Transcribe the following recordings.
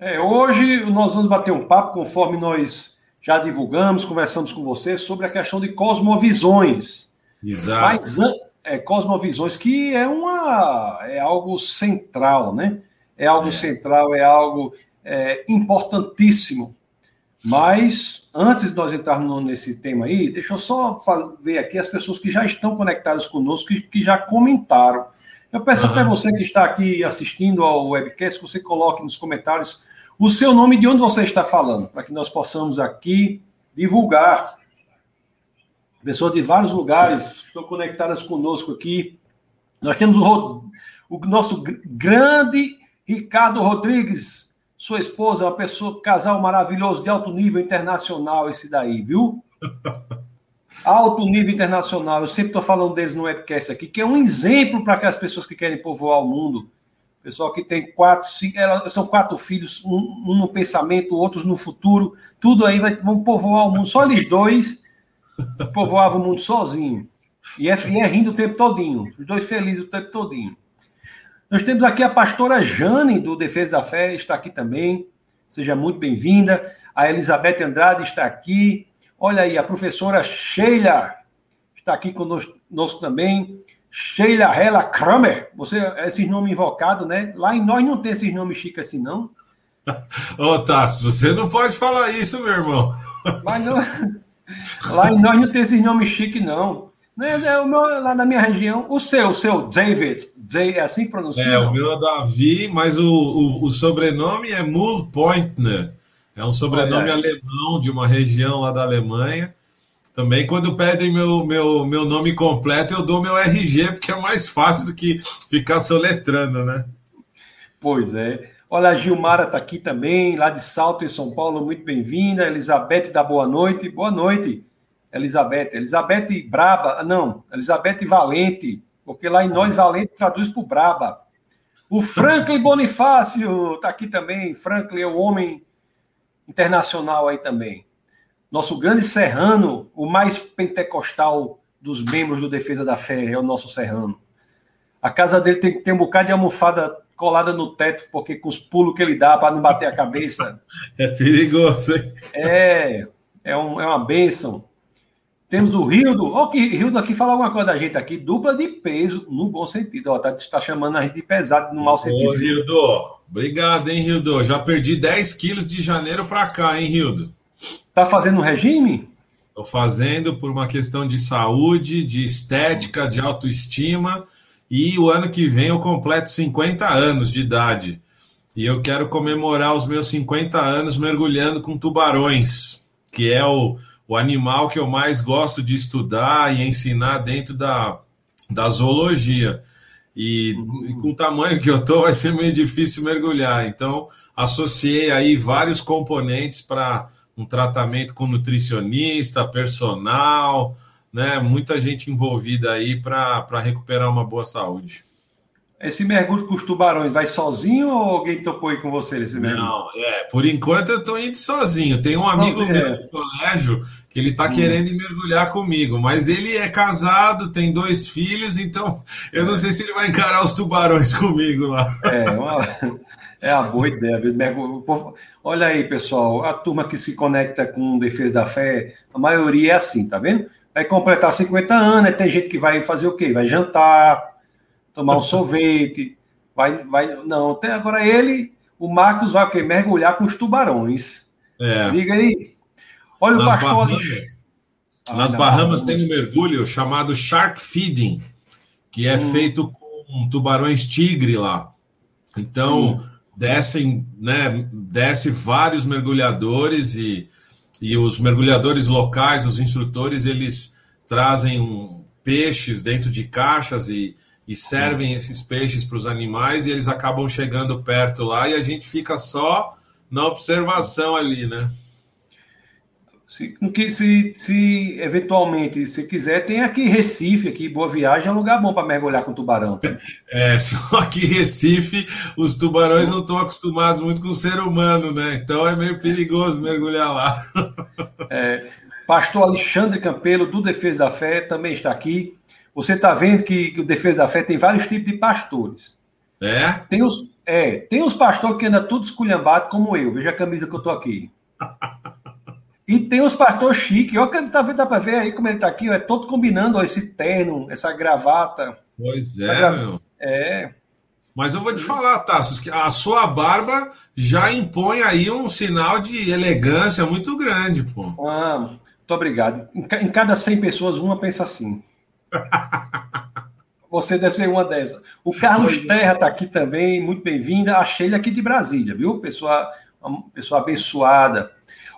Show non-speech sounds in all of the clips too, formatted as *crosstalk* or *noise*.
É, hoje nós vamos bater um papo, conforme nós já divulgamos, conversamos com você, sobre a questão de cosmovisões. Exato. Mas, é, cosmovisões, que é, uma, é algo central, né? É algo é. central, é algo é, importantíssimo. Mas, antes de nós entrarmos nesse tema aí, deixa eu só ver aqui as pessoas que já estão conectadas conosco, que, que já comentaram. Eu peço uhum. até você que está aqui assistindo ao webcast, que você coloque nos comentários o seu nome de onde você está falando, para que nós possamos aqui divulgar. Pessoas de vários lugares estão conectadas conosco aqui. Nós temos o, o nosso grande Ricardo Rodrigues, sua esposa, uma pessoa, casal maravilhoso de alto nível internacional, esse daí, viu? *laughs* Alto nível internacional. Eu sempre estou falando deles no webcast aqui, que é um exemplo para aquelas pessoas que querem povoar o mundo Pessoal que tem quatro, cinco, são quatro filhos, um, um, no pensamento, outros no futuro, tudo aí vai, vão povoar o mundo. Só eles dois *laughs* povoavam o mundo sozinho. E é, e é rindo o tempo todinho. Os dois felizes o tempo todinho. Nós temos aqui a pastora Jane, do Defesa da Fé, está aqui também. Seja muito bem-vinda. A Elizabeth Andrade está aqui. Olha aí, a professora Sheila está aqui conosco, conosco também. Sheila Hela Kramer, você, esses nomes invocados, né? Lá em nós não tem esses nomes chiques assim, não. *laughs* Ô, Tassi, você não pode falar isso, meu irmão. *laughs* Mas não, lá em nós não tem esses nomes chiques, não. é, é, meu, lá na minha região, o seu, o seu David, é assim que pronuncia? É, o meu é Davi, mas o, o, o sobrenome é Mulpointner. É um sobrenome alemão de uma região lá da Alemanha. Também quando pedem meu, meu, meu nome completo, eu dou meu RG, porque é mais fácil do que ficar soletrando, né? Pois é. Olha, a Gilmara está aqui também, lá de Salto, em São Paulo, muito bem-vinda. Elizabeth da boa noite. Boa noite, Elizabeth. Elizabeth Braba, ah, não, Elizabeth Valente, porque lá em nós Valente traduz por Braba. O Franklin *laughs* Bonifácio está aqui também. Franklin é o homem internacional aí também nosso grande serrano, o mais pentecostal dos membros do Defesa da Fé, é o nosso serrano. A casa dele tem, tem um bocado de almofada colada no teto, porque com os pulos que ele dá para não bater a cabeça. É perigoso, hein? É, é, um, é uma bênção. Temos o Rildo. Ó, que Rildo aqui fala alguma coisa da gente aqui, dupla de peso, no bom sentido. Ó, tá, tá chamando a gente de pesado no mau sentido. Ô, Rildo, obrigado, hein, Rildo. Já perdi 10 quilos de janeiro para cá, hein, Rildo? Tá fazendo um regime? Estou fazendo por uma questão de saúde, de estética, de autoestima. E o ano que vem eu completo 50 anos de idade. E eu quero comemorar os meus 50 anos mergulhando com tubarões, que é o, o animal que eu mais gosto de estudar e ensinar dentro da, da zoologia. E, e, com o tamanho que eu tô, vai ser meio difícil mergulhar. Então, associei aí vários componentes para um tratamento com nutricionista, personal, né? Muita gente envolvida aí para recuperar uma boa saúde. Esse mergulho com os tubarões vai sozinho ou alguém topou aí com você nesse mergulho? Não, é, por enquanto eu estou indo sozinho. Tem um amigo meu é. do colégio que ele está hum. querendo mergulhar comigo, mas ele é casado, tem dois filhos, então eu não sei se ele vai encarar os tubarões *laughs* comigo lá. É, uma, é a boa ideia. Olha aí, pessoal, a turma que se conecta com Defesa da Fé, a maioria é assim, tá vendo? Vai completar 50 anos, tem gente que vai fazer o quê? Vai jantar, tomar um *laughs* sorvete, vai, vai. Não, até agora ele, o Marcos vai o quê? Mergulhar com os tubarões. É. Diga aí. Olha Nas o pastor Bahamas, ah, Nas Bahamas tem um mergulho chamado shark feeding, que é hum. feito com tubarões tigre lá. Então, Sim descem, né, desce vários mergulhadores e, e os mergulhadores locais, os instrutores, eles trazem peixes dentro de caixas e, e servem esses peixes para os animais e eles acabam chegando perto lá e a gente fica só na observação ali, né? Se, que, se, se eventualmente se quiser, tem aqui Recife, aqui Boa Viagem, é um lugar bom para mergulhar com tubarão. *laughs* É, só que Recife, os tubarões não estão acostumados muito com o ser humano, né? Então é meio perigoso mergulhar lá. *laughs* É, Pastor Alexandre Campelo, do Defesa da Fé, também está aqui. Você está vendo que, que o Defesa da Fé tem vários tipos de pastores. É? Tem os, É, tem uns pastores que andam tudo esculhambado como eu. Veja a camisa que eu tô aqui. *laughs* E tem os pastores chiques. Olha, tá, dá para ver aí como ele tá aqui, ó, é todo combinando ó, esse terno, essa gravata. Pois é, gra... meu. É. Mas eu vou te falar, Tassos, que a sua barba já impõe aí um sinal de elegância muito grande, pô. Ah, muito obrigado. Em cada 100 pessoas, uma pensa assim. *laughs* Você deve ser uma dessas. O Carlos Terra está aqui também, muito bem-vinda. A Sheila aqui de Brasília, viu? Pessoa, pessoa abençoada.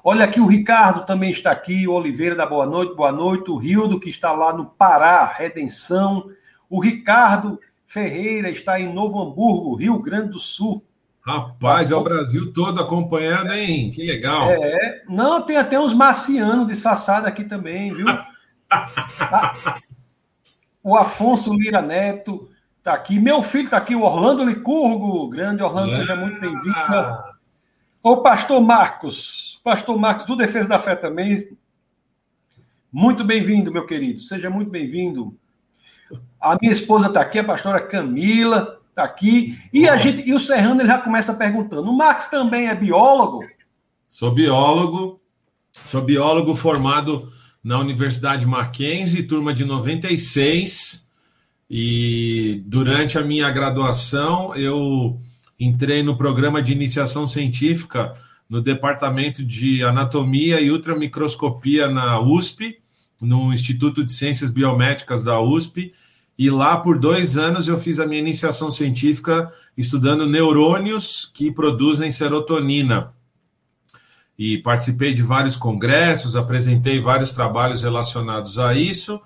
Olha aqui, o Ricardo também está aqui, o Oliveira da Boa Noite, boa noite, o Rildo, que está lá no Pará, Redenção, o Ricardo Ferreira está em Novo Hamburgo, Rio Grande do Sul. Rapaz, é o Brasil todo acompanhando, hein? Que legal. É, não, tem até uns marcianos disfarçados aqui também, viu? *laughs* o Afonso Lira Neto está aqui, meu filho está aqui, o Orlando Licurgo, grande Orlando, seja muito bem-vindo. O pastor Marcos, pastor Marcos do Defesa da Fé também. Muito bem-vindo, meu querido. Seja muito bem-vindo. A minha esposa está aqui, a pastora Camila está aqui. E a gente e o Serrano ele já começa perguntando: o Marcos também é biólogo? Sou biólogo. Sou biólogo formado na Universidade Mackenzie, turma de 96. E durante a minha graduação, eu entrei no programa de iniciação científica no departamento de anatomia e ultramicroscopia na USP, no Instituto de Ciências Biomédicas da USP. E lá, por dois anos, eu fiz a minha iniciação científica estudando neurônios que produzem serotonina. E participei de vários congressos, apresentei vários trabalhos relacionados a isso.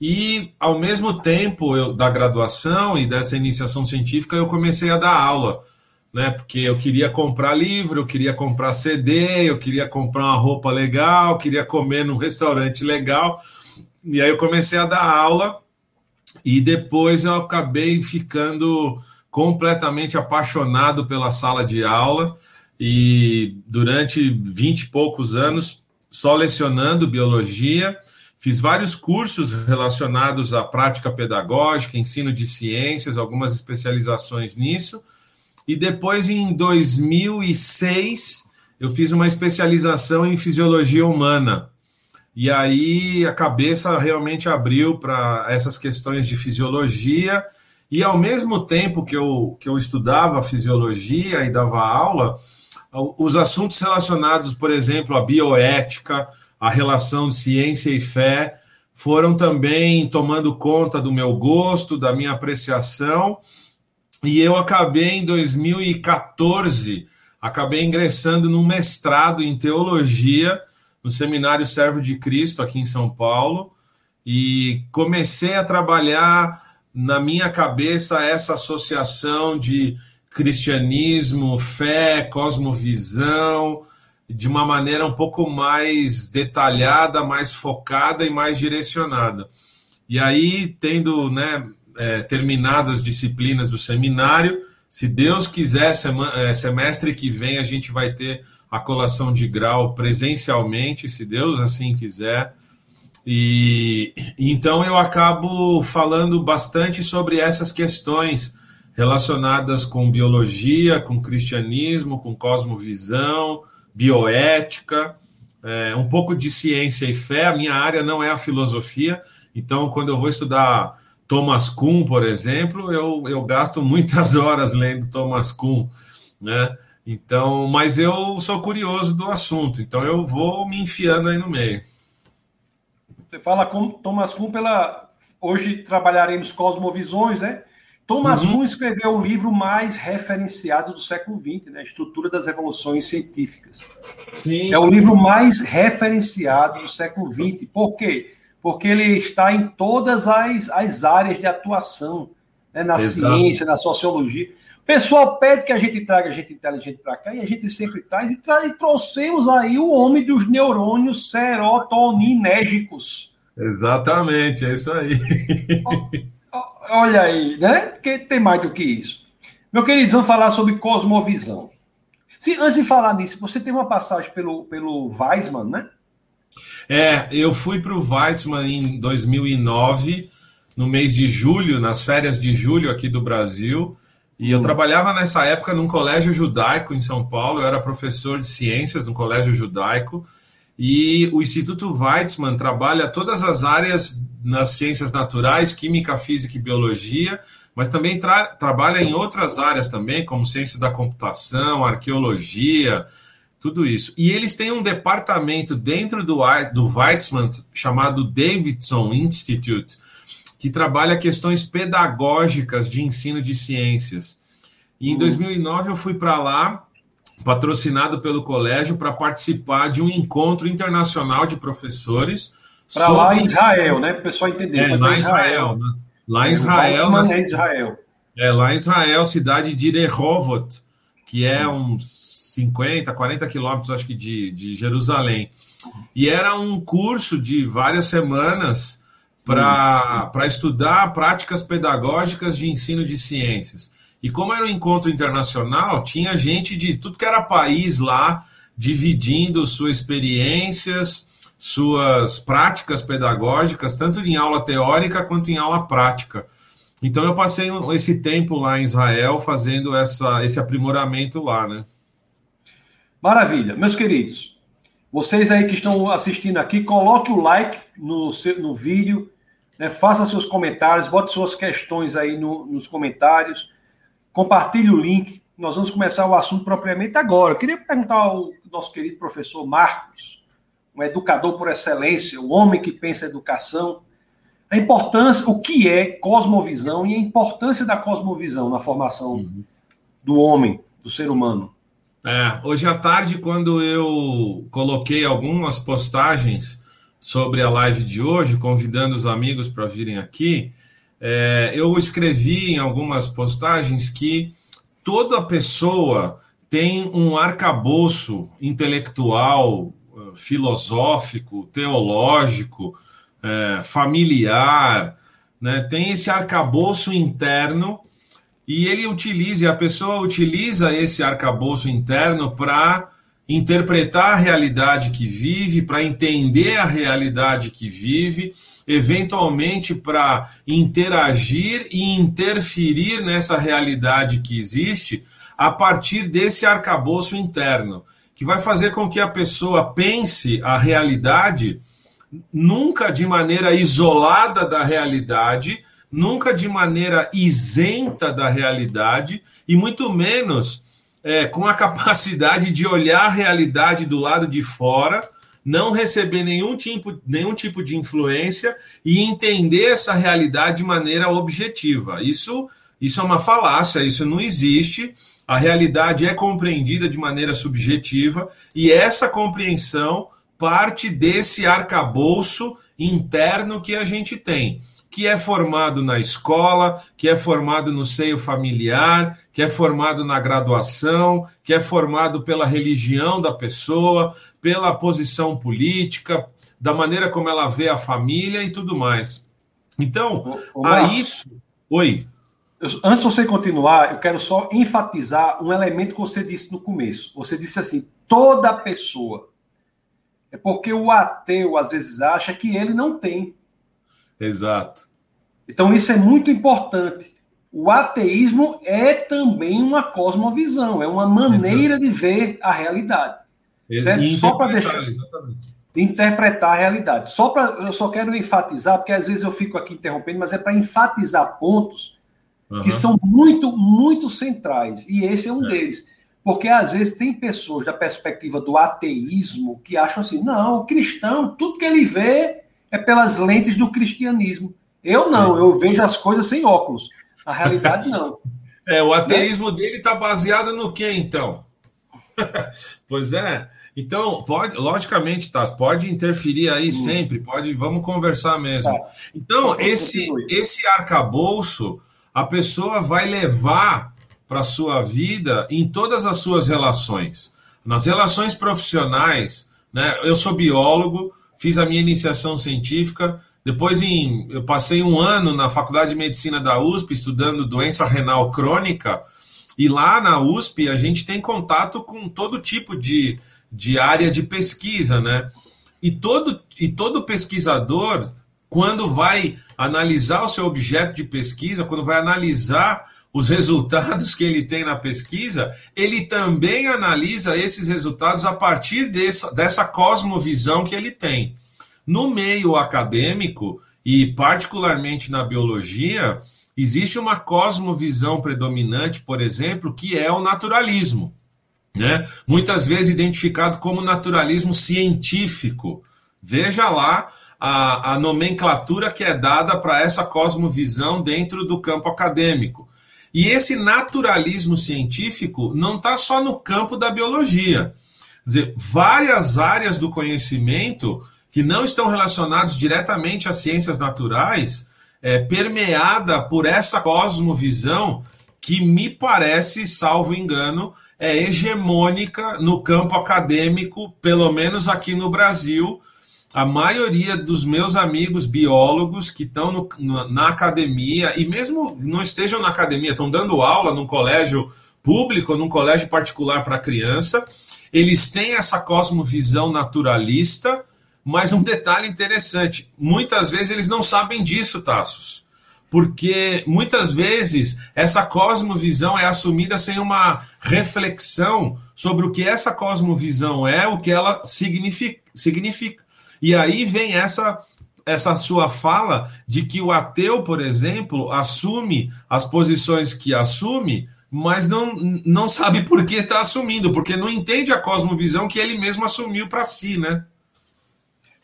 E, ao mesmo tempo eu, da graduação e dessa iniciação científica, eu comecei a dar aula né? Porque eu queria comprar livro, eu queria comprar CD, eu queria comprar uma roupa legal, queria comer num restaurante legal. E aí eu comecei a dar aula e depois eu acabei ficando completamente apaixonado pela sala de aula e durante vinte e poucos anos só lecionando biologia, fiz vários cursos relacionados à prática pedagógica, ensino de ciências, algumas especializações nisso e depois, em 2006, eu fiz uma especialização em fisiologia humana. E aí a cabeça realmente abriu para essas questões de fisiologia. E ao mesmo tempo que eu, que eu estudava fisiologia e dava aula, os assuntos relacionados, por exemplo, à bioética, a relação de ciência e fé, foram também tomando conta do meu gosto, da minha apreciação e eu acabei em 2014, acabei ingressando num mestrado em teologia no Seminário Servo de Cristo aqui em São Paulo e comecei a trabalhar na minha cabeça essa associação de cristianismo, fé, cosmovisão, de uma maneira um pouco mais detalhada, mais focada e mais direcionada. E aí, tendo né, é, terminado as disciplinas do seminário. Se Deus quiser, é, semestre que vem a gente vai ter a colação de grau presencialmente, se Deus assim quiser. E então eu acabo falando bastante sobre essas questões relacionadas com biologia, com cristianismo, com cosmovisão, bioética, é, um pouco de ciência e fé. A minha área não é a filosofia, então quando eu vou estudar Thomas Kuhn, por exemplo, eu, eu gasto muitas *laughs* horas lendo Thomas Kuhn, né? Então, mas eu sou curioso do assunto, então eu vou me enfiando aí no meio. Você fala com Thomas Kuhn pela. Hoje trabalharemos Cosmovisões, né? Thomas uhum. Kuhn escreveu o livro mais referenciado do século XX, né? Estrutura das Revoluções Científicas. Sim. É o livro mais referenciado do século XX. Por quê? Porque ele está em todas as, as áreas de atuação, né? na Exato. ciência, na sociologia. O pessoal pede que a gente traga gente inteligente para cá, e a gente sempre traz, e, tra e trouxemos aí o homem dos neurônios serotoninérgicos. Exatamente, é isso aí. Olha aí, né? Que tem mais do que isso. Meu querido, vamos falar sobre cosmovisão. Se, antes de falar nisso, você tem uma passagem pelo, pelo Weismann, né? É, eu fui para o Weizmann em 2009, no mês de julho, nas férias de julho aqui do Brasil, E eu hum. trabalhava nessa época num colégio judaico em São Paulo, eu era professor de ciências no colégio judaico, e o Instituto Weizmann trabalha todas as áreas nas ciências naturais, química, física e biologia, mas também tra trabalha em outras áreas também, como ciências da computação, arqueologia, tudo isso. E eles têm um departamento dentro do, do Weizmann chamado Davidson Institute, que trabalha questões pedagógicas de ensino de ciências. E em 2009 eu fui para lá, patrocinado pelo colégio, para participar de um encontro internacional de professores. Para sobre... lá em Israel, né? Para o pessoal entender. É, lá em Israel. Né? Lá em Israel. Na... É Israel. É, lá em Israel, cidade de Rehovot, que é uns 50, 40 quilômetros, acho que, de, de Jerusalém. E era um curso de várias semanas para hum. estudar práticas pedagógicas de ensino de ciências. E como era um encontro internacional, tinha gente de tudo que era país lá, dividindo suas experiências, suas práticas pedagógicas, tanto em aula teórica quanto em aula prática. Então eu passei esse tempo lá em Israel fazendo essa, esse aprimoramento lá, né? Maravilha. Meus queridos, vocês aí que estão assistindo aqui, coloque o like no, no vídeo, né? faça seus comentários, bote suas questões aí no, nos comentários, compartilhe o link. Nós vamos começar o assunto propriamente agora. Eu queria perguntar ao nosso querido professor Marcos, um educador por excelência, o homem que pensa educação, a importância, o que é cosmovisão e a importância da cosmovisão na formação uhum. do homem, do ser humano. É, hoje à tarde, quando eu coloquei algumas postagens sobre a live de hoje, convidando os amigos para virem aqui, é, eu escrevi em algumas postagens que toda pessoa tem um arcabouço intelectual, eh, filosófico, teológico, é, familiar, né? tem esse arcabouço interno e ele utiliza, a pessoa utiliza esse arcabouço interno para interpretar a realidade que vive, para entender a realidade que vive, eventualmente para interagir e interferir nessa realidade que existe a partir desse arcabouço interno, que vai fazer com que a pessoa pense a realidade nunca de maneira isolada da realidade, nunca de maneira isenta da realidade e muito menos é, com a *laughs* capacidade de olhar a realidade do lado de fora, não receber nenhum tipo, nenhum tipo de influência e entender essa realidade de maneira objetiva. Isso, isso é uma falácia, isso não existe. A realidade é compreendida de maneira subjetiva e essa compreensão parte desse arcabouço interno que a gente tem que é formado na escola, que é formado no seio familiar, que é formado na graduação, que é formado pela religião da pessoa, pela posição política, da maneira como ela vê a família e tudo mais. Então, a isso. Oi. Antes de você continuar, eu quero só enfatizar um elemento que você disse no começo. Você disse assim: toda pessoa. É porque o ateu às vezes acha que ele não tem. Exato. Então, isso é muito importante. O ateísmo é também uma cosmovisão, é uma maneira Exato. de ver a realidade. Certo? Só para deixar. Exatamente. De interpretar a realidade. Só para, eu só quero enfatizar, porque às vezes eu fico aqui interrompendo, mas é para enfatizar pontos uhum. que são muito, muito centrais. E esse é um é. deles. Porque às vezes tem pessoas da perspectiva do ateísmo que acham assim: não, o cristão, tudo que ele vê é pelas lentes do cristianismo. Eu não, Sim. eu vejo as coisas sem óculos. Na realidade, não. *laughs* é, o ateísmo né? dele está baseado no que, então? *laughs* pois é. Então, pode, logicamente, tá, pode interferir aí hum. sempre, pode, vamos conversar mesmo. Tá. Então, esse, esse arcabouço, a pessoa vai levar para a sua vida em todas as suas relações. Nas relações profissionais, né? Eu sou biólogo, fiz a minha iniciação científica, depois em, eu passei um ano na Faculdade de Medicina da USP estudando doença renal crônica, e lá na USP a gente tem contato com todo tipo de, de área de pesquisa, né? E todo, e todo pesquisador, quando vai analisar o seu objeto de pesquisa, quando vai analisar os resultados que ele tem na pesquisa, ele também analisa esses resultados a partir dessa, dessa cosmovisão que ele tem. No meio acadêmico, e particularmente na biologia, existe uma cosmovisão predominante, por exemplo, que é o naturalismo. Né? Muitas vezes identificado como naturalismo científico. Veja lá a, a nomenclatura que é dada para essa cosmovisão dentro do campo acadêmico. E esse naturalismo científico não está só no campo da biologia. Quer dizer, várias áreas do conhecimento que não estão relacionados diretamente às ciências naturais, é, permeada por essa cosmovisão que me parece, salvo engano, é hegemônica no campo acadêmico, pelo menos aqui no Brasil, a maioria dos meus amigos biólogos que estão na academia, e mesmo não estejam na academia, estão dando aula num colégio público, num colégio particular para criança, eles têm essa cosmovisão naturalista, mas um detalhe interessante: muitas vezes eles não sabem disso, Tassos. Porque muitas vezes essa cosmovisão é assumida sem uma reflexão sobre o que essa cosmovisão é, o que ela significa. significa. E aí vem essa essa sua fala de que o ateu, por exemplo, assume as posições que assume, mas não, não sabe por que está assumindo, porque não entende a cosmovisão que ele mesmo assumiu para si, né?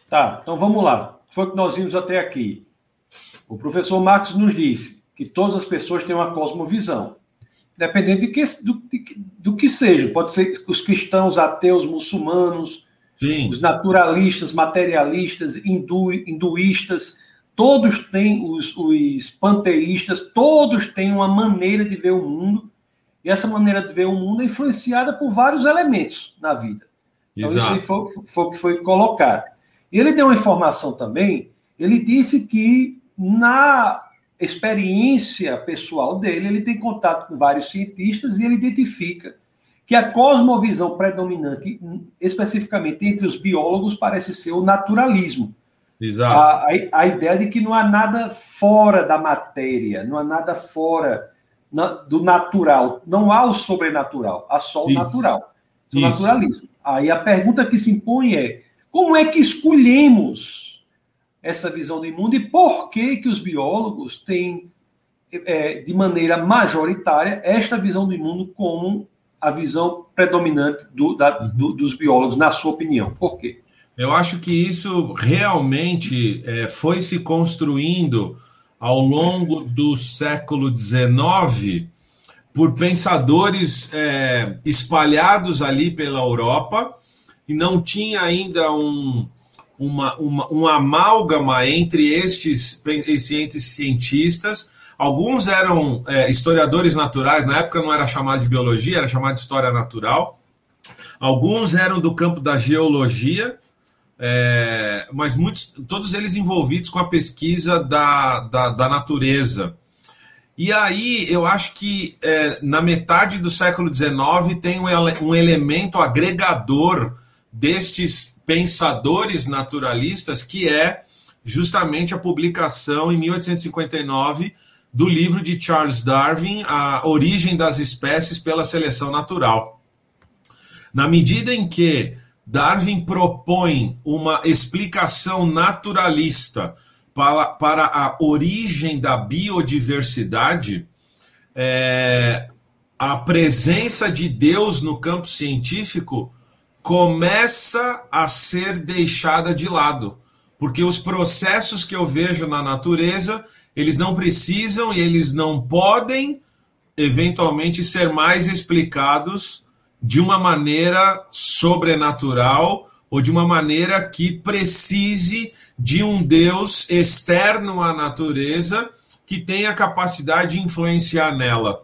Tá, então vamos lá. Foi o que nós vimos até aqui. O professor Marcos nos disse que todas as pessoas têm uma cosmovisão, dependendo de que, do, de, do que seja. Pode ser os cristãos, ateus, muçulmanos, Sim. os naturalistas, materialistas, hindu, hinduístas, todos têm, os, os panteístas, todos têm uma maneira de ver o mundo, e essa maneira de ver o mundo é influenciada por vários elementos na vida. Então, Exato. isso foi, foi o que foi colocado. Ele deu uma informação também, ele disse que na experiência pessoal dele, ele tem contato com vários cientistas e ele identifica que a cosmovisão predominante, especificamente entre os biólogos, parece ser o naturalismo. Exato. A, a, a ideia de que não há nada fora da matéria, não há nada fora na, do natural. Não há o sobrenatural, há só o Isso. natural. O Isso. naturalismo. Aí a pergunta que se impõe é: como é que escolhemos essa visão do mundo e por que, que os biólogos têm, é, de maneira majoritária, esta visão do mundo como a visão predominante do, da, uhum. do, dos biólogos, na sua opinião? Por quê? Eu acho que isso realmente é, foi se construindo ao longo do século XIX por pensadores é, espalhados ali pela Europa e não tinha ainda um, uma, uma, um amálgama entre estes, estes cientistas Alguns eram é, historiadores naturais, na época não era chamado de biologia, era chamado de história natural. Alguns eram do campo da geologia, é, mas muitos, todos eles envolvidos com a pesquisa da, da, da natureza. E aí eu acho que é, na metade do século XIX tem um, um elemento agregador destes pensadores naturalistas, que é justamente a publicação em 1859 do livro de Charles Darwin, A Origem das Espécies pela Seleção Natural. Na medida em que Darwin propõe uma explicação naturalista para, para a origem da biodiversidade, é, a presença de Deus no campo científico começa a ser deixada de lado, porque os processos que eu vejo na natureza eles não precisam e eles não podem, eventualmente, ser mais explicados de uma maneira sobrenatural ou de uma maneira que precise de um Deus externo à natureza que tenha capacidade de influenciar nela.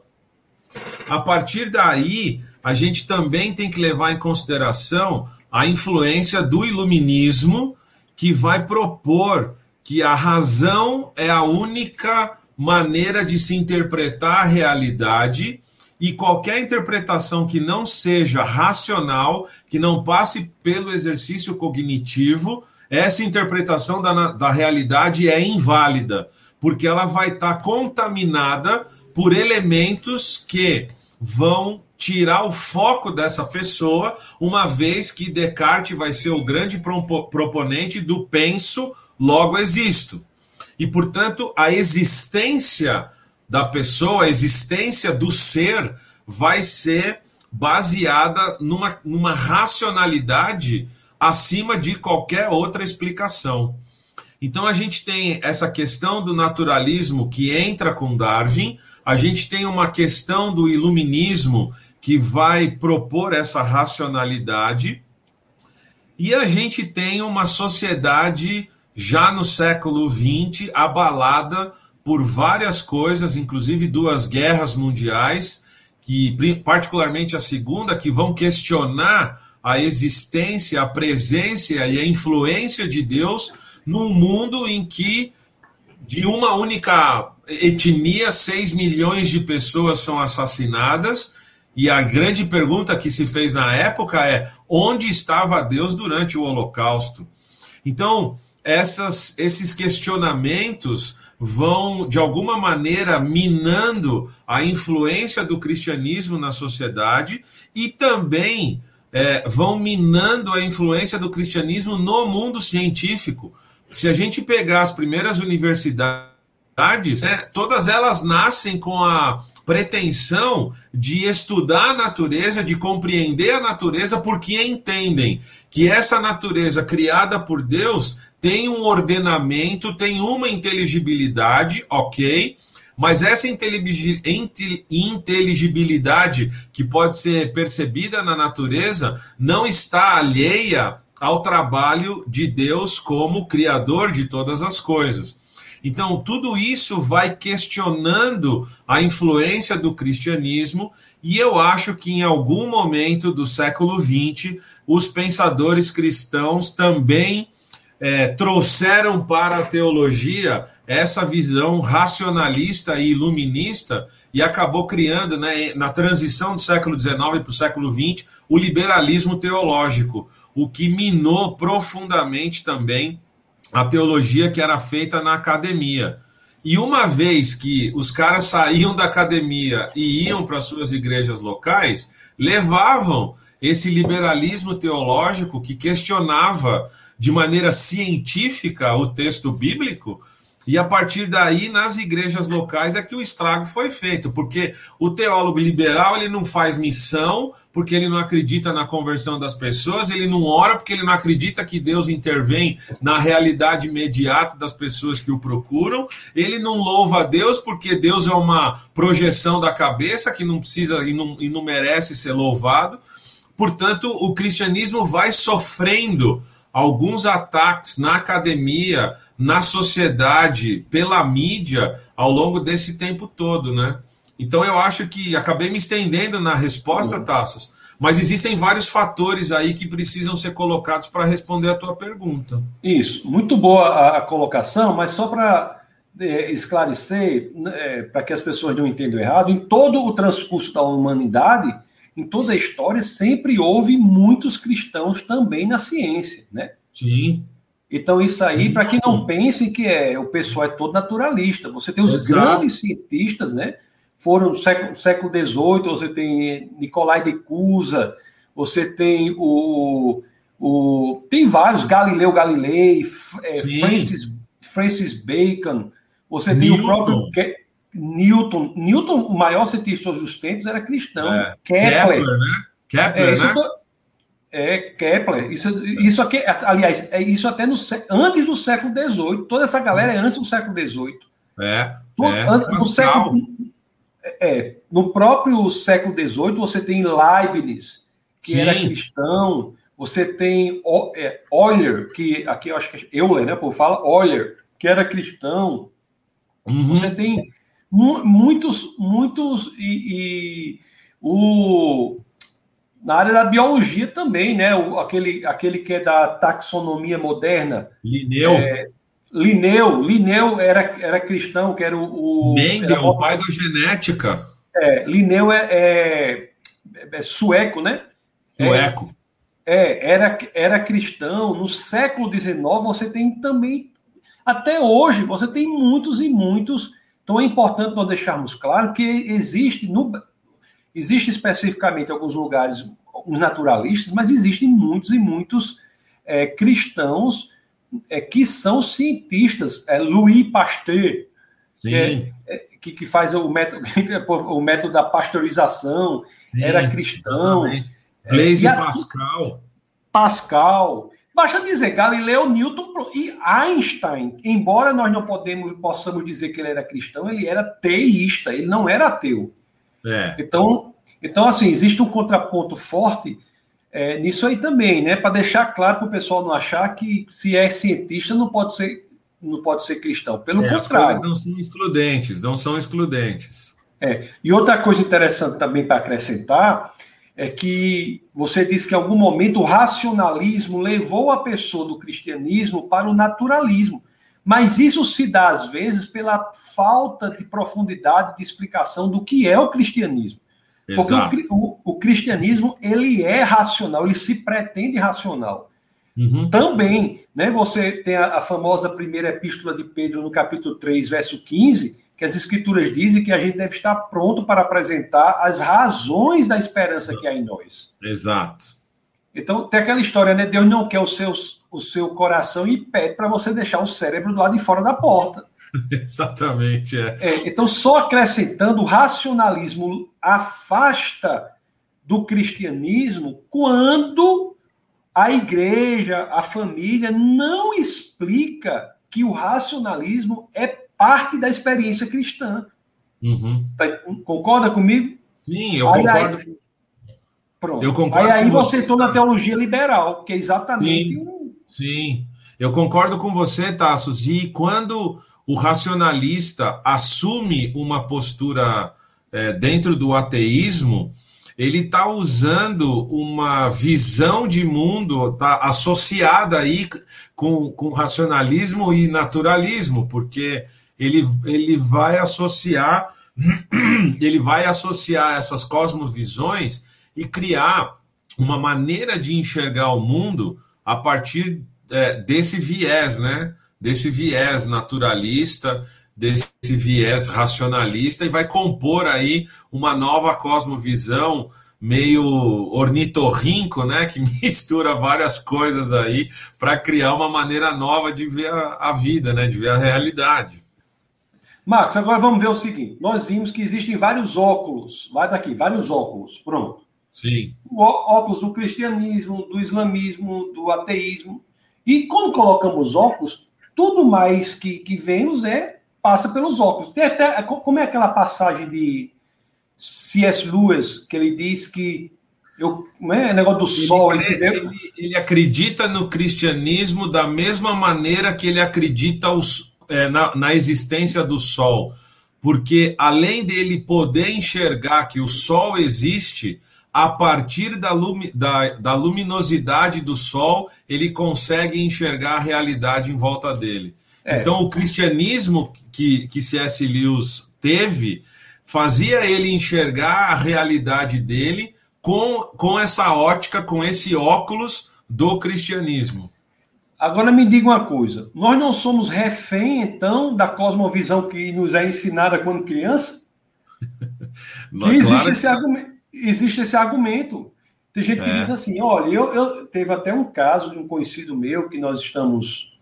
A partir daí, a gente também tem que levar em consideração a influência do iluminismo, que vai propor que a razão é a única maneira de se interpretar a realidade e qualquer interpretação que não seja racional, que não passe pelo exercício cognitivo, essa interpretação da, da realidade é inválida, porque ela vai estar contaminada por elementos que vão tirar o foco dessa pessoa, uma vez que Descartes vai ser o grande proponente do penso, logo existo. E, portanto, a existência da pessoa, a existência do ser, vai ser baseada numa, numa racionalidade acima de qualquer outra explicação. Então a gente tem essa questão do naturalismo que entra com Darwin, a gente tem uma questão do iluminismo que vai propor essa racionalidade, e a gente tem uma sociedade já no século XX abalada por várias coisas, inclusive duas guerras mundiais, que particularmente a segunda, que vão questionar a existência, a presença e a influência de Deus num mundo em que de uma única etnia, 6 milhões de pessoas são assassinadas. E a grande pergunta que se fez na época é: onde estava Deus durante o Holocausto? Então, essas, esses questionamentos vão, de alguma maneira, minando a influência do cristianismo na sociedade e também é, vão minando a influência do cristianismo no mundo científico. Se a gente pegar as primeiras universidades, né, todas elas nascem com a pretensão de estudar a natureza, de compreender a natureza, porque entendem que essa natureza criada por Deus tem um ordenamento, tem uma inteligibilidade, ok, mas essa inteligibilidade que pode ser percebida na natureza não está alheia ao trabalho de Deus como criador de todas as coisas. Então, tudo isso vai questionando a influência do cristianismo, e eu acho que em algum momento do século XX, os pensadores cristãos também é, trouxeram para a teologia essa visão racionalista e iluminista e acabou criando, né, na transição do século XIX para o século XX, o liberalismo teológico, o que minou profundamente também a teologia que era feita na academia. E uma vez que os caras saíam da academia e iam para suas igrejas locais, levavam esse liberalismo teológico que questionava de maneira científica o texto bíblico, e a partir daí, nas igrejas locais, é que o estrago foi feito, porque o teólogo liberal ele não faz missão, porque ele não acredita na conversão das pessoas, ele não ora porque ele não acredita que Deus intervém na realidade imediata das pessoas que o procuram, ele não louva a Deus porque Deus é uma projeção da cabeça que não precisa e não, e não merece ser louvado. Portanto, o cristianismo vai sofrendo alguns ataques na academia, na sociedade, pela mídia, ao longo desse tempo todo, né? Então eu acho que acabei me estendendo na resposta, Tassos, mas existem vários fatores aí que precisam ser colocados para responder a tua pergunta. Isso, muito boa a, colocação, mas só para é, esclarecer, é, para que as pessoas não entendam errado, em todo o transcurso da humanidade, em toda a história, sempre houve muitos cristãos também na ciência, né? Sim. Então, isso aí, para que não pense que é, o pessoal é todo naturalista. Você tem os Exato. grandes cientistas, né? Foram no século, século XVIII, você tem Nicolai de Cusa, você tem o, o. Tem vários, Galileu Galilei, é, Francis, Francis Bacon, você Newton. tem o próprio. Newton, Newton, o maior cientista dos tempos, era cristão. É. Kepler, Kepler, né? Kepler, é, né? É, Kepler. Isso, isso aqui, aliás, é isso até no, antes do século XVIII. Toda essa galera é antes do século XVIII. É. é no, século, é, no próprio século XVIII, você tem Leibniz, que Sim. era cristão. Você tem é, Euler, que aqui eu acho que é Euler, né? Por fala Euler, que era cristão. Uhum. Você tem muitos, muitos e, e o na área da biologia também, né? O, aquele, aquele que é da taxonomia moderna. Linneu. É, Linneu, Linneu era, era cristão, que era o. o Mendel, o pai da genética. É, Linneu é, é, é sueco, né? Sueco. É, era, era cristão. No século XIX, você tem também. Até hoje, você tem muitos e muitos Então é importante nós deixarmos claro que existe, no, existe especificamente alguns lugares os naturalistas, mas existem muitos e muitos é, cristãos é, que são cientistas. É, Louis Pasteur, que, é, é, que, que, faz o método, *laughs* o método da pasteurização, Sim, era cristão. É, Blaise Pascal. Pascal. Basta dizer, Galileu, Newton e Einstein, embora nós não podemos, possamos dizer que ele era cristão, ele era teísta, ele não era ateu. É. Então, então, assim, existe um contraponto forte é, nisso aí também, né? Para deixar claro para o pessoal não achar que se é cientista não pode ser, não pode ser cristão. Pelo é, contrário. As coisas não são excludentes, não são excludentes. É. E outra coisa interessante também para acrescentar é que você disse que em algum momento o racionalismo levou a pessoa do cristianismo para o naturalismo. Mas isso se dá, às vezes, pela falta de profundidade de explicação do que é o cristianismo. Porque o, o, o, cristianismo, ele é racional, ele se pretende racional. Uhum. Também, né, você tem a, a famosa primeira epístola de Pedro, no capítulo 3, verso 15, que as escrituras dizem que a gente deve estar pronto para apresentar as razões da esperança que há em nós. Exato. Então, tem aquela história, né? Deus não quer o seu, o seu coração e pede para você deixar o cérebro do lado de fora da porta. *laughs* Exatamente, é. é. Então, só acrescentando, o racionalismo afasta do cristianismo quando a igreja, a família não explica que o racionalismo é parte da experiência cristã. Uhum. Tá, concorda comigo? Sim, eu aí, concordo. Aí, pronto. Eu concordo aí, aí você entrou na teologia liberal, que é exatamente. Sim, um... sim. eu concordo com você, Tassos. E quando o racionalista assume uma postura é, dentro do ateísmo, ele está usando uma visão de mundo, está associada aí com, com racionalismo e naturalismo, porque ele, ele vai associar *clears throat* ele vai associar essas cosmovisões e criar uma maneira de enxergar o mundo a partir é, desse viés, né? Desse viés naturalista, desse viés racionalista e vai compor aí uma nova cosmovisão meio ornitorrinco, né, que *laughs* mistura várias coisas aí para criar uma maneira nova de ver a, a vida, né, de ver a realidade. Marcos, agora vamos ver o seguinte. Nós vimos que existem vários óculos. Vai daqui, vários óculos. Pronto. Sim. O óculos do cristianismo, do islamismo, do ateísmo. E quando colocamos óculos, tudo mais que, que vemos é passa pelos óculos. Tem até, como é aquela passagem de C.S. Lewis, que ele diz que eu, não é negócio do ele sol. Ele, ele, ele, acredita no cristianismo da mesma maneira que ele acredita os, é, na, na existência do Sol, porque além dele poder enxergar que o Sol existe, a partir da, lumi, da, da, luminosidade do Sol, ele consegue enxergar a realidade em volta dele. É. Então, o cristianismo que, que C.S. Lewis teve fazia ele enxergar a realidade dele com, com essa ótica, com esse óculos do cristianismo. Agora me diga uma coisa: nós não somos refém, então, da cosmovisão que nos é ensinada quando criança? *laughs* que existe, claro esse Argumento, existe esse argumento. Tem gente que é. diz assim: olha, eu, eu teve até um caso de um conhecido meu que nós estamos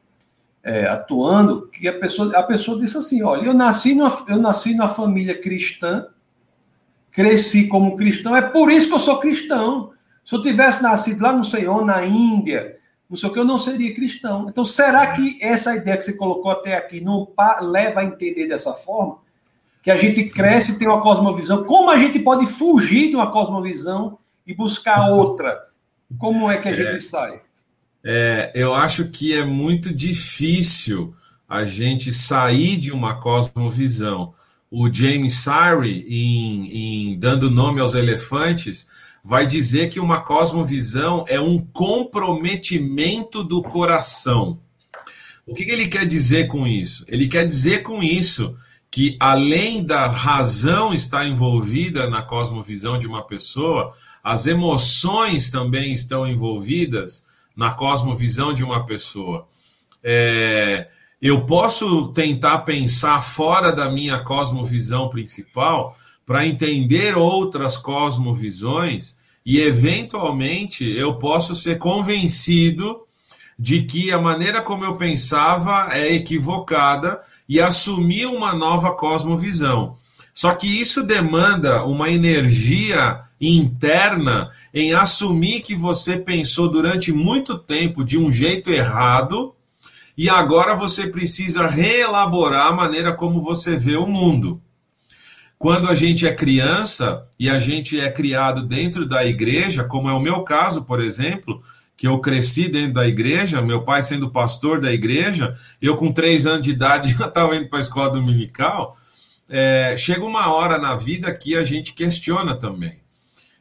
é, atuando, que a pessoa, a pessoa disse assim: olha, eu nasci, numa, eu nasci numa família cristã, cresci como cristão, é por isso que eu sou cristão. Se eu tivesse nascido lá no Senhor, na Índia, não sei o que, eu não seria cristão. Então, será que essa ideia que você colocou até aqui não leva a entender dessa forma? Que a gente cresce e tem uma cosmovisão. Como a gente pode fugir de uma cosmovisão e buscar outra? Como é que a é, gente sai? É, eu acho que é muito difícil a gente sair de uma cosmovisão. O James Sari, em, em Dando Nome aos Elefantes, vai dizer que uma cosmovisão é um comprometimento do coração. O que, que ele quer dizer com isso? Ele quer dizer com isso que, além da razão estar envolvida na cosmovisão de uma pessoa, as emoções também estão envolvidas na cosmovisão de uma pessoa. É, Eu posso tentar pensar fora da minha cosmovisão principal para entender outras cosmovisões e, eventualmente, eu posso ser convencido de que a maneira como eu pensava é equivocada e assumir uma nova cosmovisão. Só que isso demanda uma energia interna em assumir que você pensou durante muito tempo de um jeito errado e agora você precisa reelaborar a maneira como você vê o mundo. Quando a gente é criança e a gente é criado dentro da igreja, como é o meu caso, por exemplo, que eu cresci dentro da igreja, meu pai sendo pastor da igreja, eu com três anos de idade *laughs* já estava indo para a escola dominical. É, chega uma hora na vida que a gente questiona também.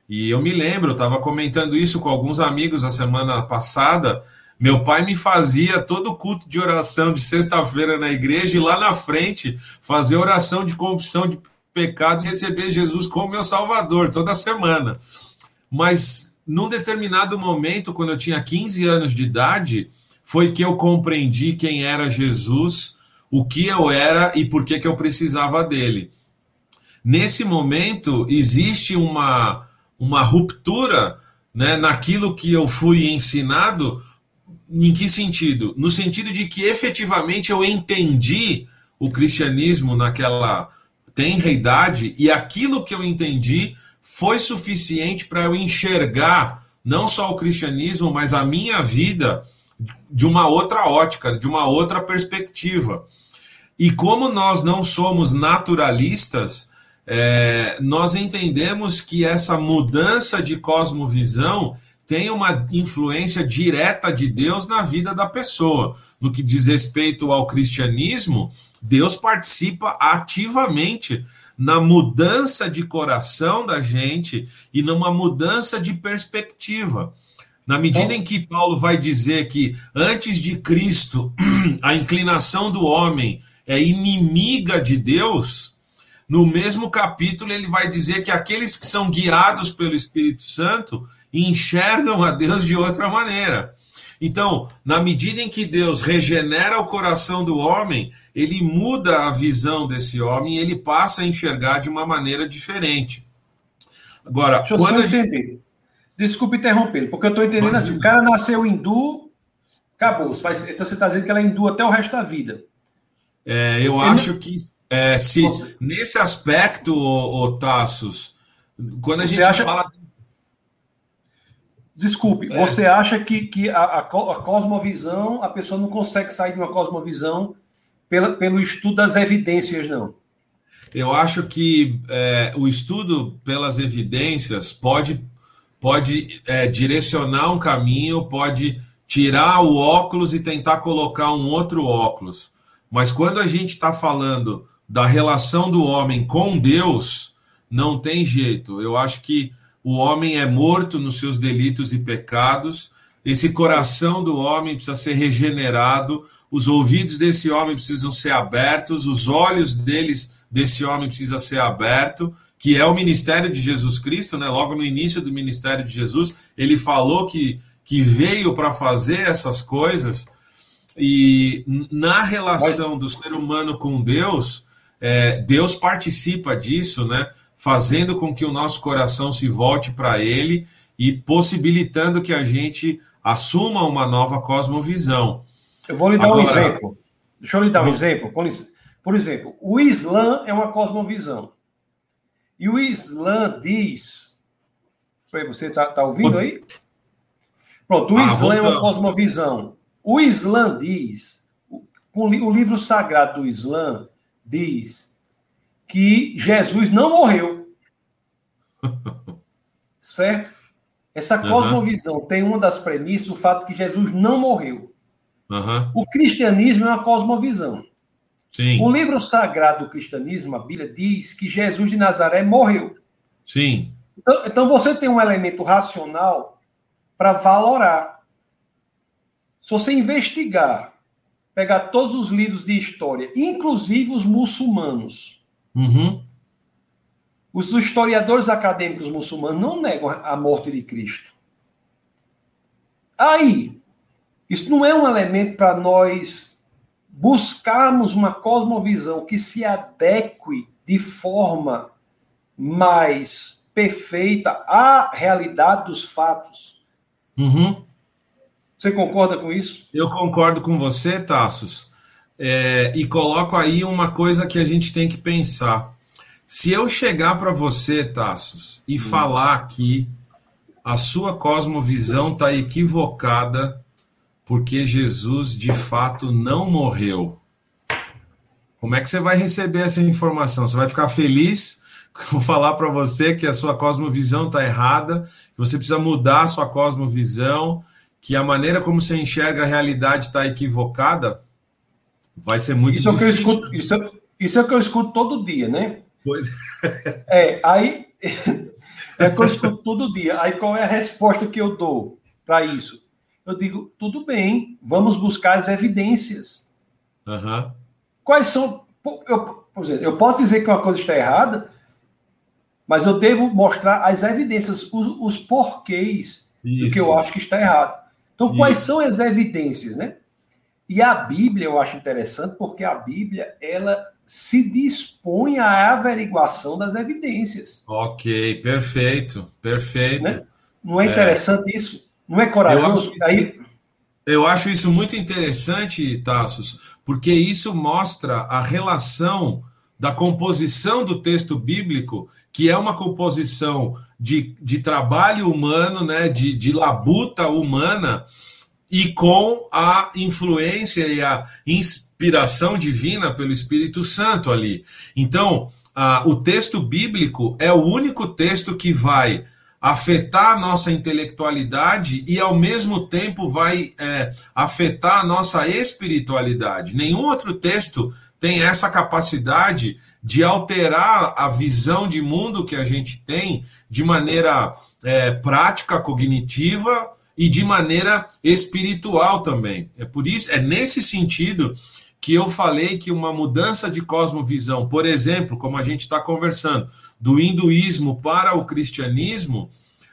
E eu me lembro, eu estava comentando isso com alguns amigos a semana passada. Meu pai me fazia todo o culto de oração de sexta-feira na igreja e lá na frente fazer oração de confissão de pecados e receber Jesus como meu salvador toda semana. Mas num determinado momento, quando eu tinha 15 anos de idade, foi que eu compreendi quem era Jesus, o que eu era e por que, que eu precisava dele. Nesse momento, existe uma, uma ruptura né, naquilo que eu fui ensinado. Em que sentido? No sentido de que efetivamente eu entendi o cristianismo naquela tenra idade e aquilo que eu entendi foi suficiente para eu enxergar não só o cristianismo, mas a minha vida de uma outra ótica, de uma outra perspectiva. E como nós não somos naturalistas, é, nós entendemos que essa mudança de cosmovisão tem uma influência direta de Deus na vida da pessoa. No que diz respeito ao cristianismo, Deus participa ativamente na mudança de coração da gente e numa mudança de perspectiva. Na medida em que Paulo vai dizer que antes de Cristo *clears throat* a inclinação do homem é inimiga de Deus, no mesmo capítulo ele vai dizer que aqueles que são guiados pelo Espírito Santo enxergam a Deus de outra maneira. Então, na medida em que Deus regenera o coração do homem, ele muda a visão desse homem e ele passa a enxergar de uma maneira diferente. Agora, Deixa quando eu só entender. Gente... Desculpe interromper, porque eu estou entendendo Mas, assim: o cara nasceu hindu, acabou. Então você está dizendo que ela é hindu até o resto da vida. É, eu ele acho que é, se nesse aspecto, o Tassos, quando a você gente acha... fala Desculpe, é. você acha que, que a, a, cosmovisão, a pessoa não consegue sair de uma cosmovisão pela, pelo estudo das evidências, não? Eu acho que é, o estudo pelas evidências pode, pode é, direcionar um caminho, pode tirar o óculos e tentar colocar um outro óculos. Mas quando a gente está falando da relação do homem com Deus, não tem jeito. Eu acho que o homem é morto nos seus delitos e pecados, esse coração do homem precisa ser regenerado, os ouvidos desse homem precisam ser abertos, os olhos deles desse homem precisa ser aberto, que é o ministério de Jesus Cristo, né? Logo no início do ministério de Jesus, ele falou que, que veio para fazer essas coisas. E na relação do ser humano com Deus, é, Deus participa disso, né? Fazendo com que o nosso coração se volte para Ele e possibilitando que a gente assuma uma nova cosmovisão. Eu vou lhe dar Agora, um exemplo. Deixa eu lhe dar um exemplo. Por exemplo, o Islã é uma cosmovisão. E o Islã diz. Você está tá ouvindo aí? Pronto, o ah, Islã é uma cosmovisão. O Islã diz. O, o livro sagrado do Islã diz que Jesus não morreu. Certo? Essa cosmovisão uhum. tem uma das premissas, o fato que Jesus não morreu. Uhum. O cristianismo é uma cosmovisão. Sim. O livro sagrado do cristianismo, a Bíblia, diz que Jesus de Nazaré morreu. Sim. Então, então você tem um elemento racional para valorar. Se você investigar, pegar todos os livros de história, inclusive os muçulmanos, Uhum. Os historiadores acadêmicos muçulmanos não negam a morte de Cristo. Aí, isso não é um elemento para nós buscarmos uma cosmovisão que se adeque de forma mais perfeita à realidade dos fatos. Uhum. Você concorda com isso? Eu concordo com você, Tassos. É, e coloco aí uma coisa que a gente tem que pensar. Se eu chegar para você, Tassos, e hum. falar que a sua cosmovisão está equivocada porque Jesus de fato não morreu, como é que você vai receber essa informação? Você vai ficar feliz *laughs* com falar para você que a sua cosmovisão está errada, que você precisa mudar a sua cosmovisão, que a maneira como você enxerga a realidade está equivocada? Vai ser muito isso difícil. É que eu escuto, isso, é, isso é o que eu escuto todo dia, né? Pois é. Aí *laughs* é que eu escuto todo dia. Aí qual é a resposta que eu dou para isso? Eu digo, tudo bem, vamos buscar as evidências. Uhum. Quais são. Eu, por exemplo, eu posso dizer que uma coisa está errada, mas eu devo mostrar as evidências, os, os porquês isso. do que eu acho que está errado. Então, quais isso. são as evidências, né? E a Bíblia eu acho interessante porque a Bíblia ela se dispõe à averiguação das evidências. Ok, perfeito, perfeito. Né? Não é interessante é. isso? Não é corajoso? Eu acho, Aí... eu acho isso muito interessante, Tassos, porque isso mostra a relação da composição do texto bíblico, que é uma composição de, de trabalho humano, né, de, de labuta humana, e com a influência e a inspiração divina pelo Espírito Santo ali. Então, o texto bíblico é o único texto que vai afetar a nossa intelectualidade e, ao mesmo tempo, vai é, afetar a nossa espiritualidade. Nenhum outro texto tem essa capacidade de alterar a visão de mundo que a gente tem de maneira é, prática, cognitiva e de maneira espiritual também. É por isso, é nesse sentido que eu falei que uma mudança de cosmovisão, por exemplo, como a gente está conversando, do hinduísmo para o cristianismo,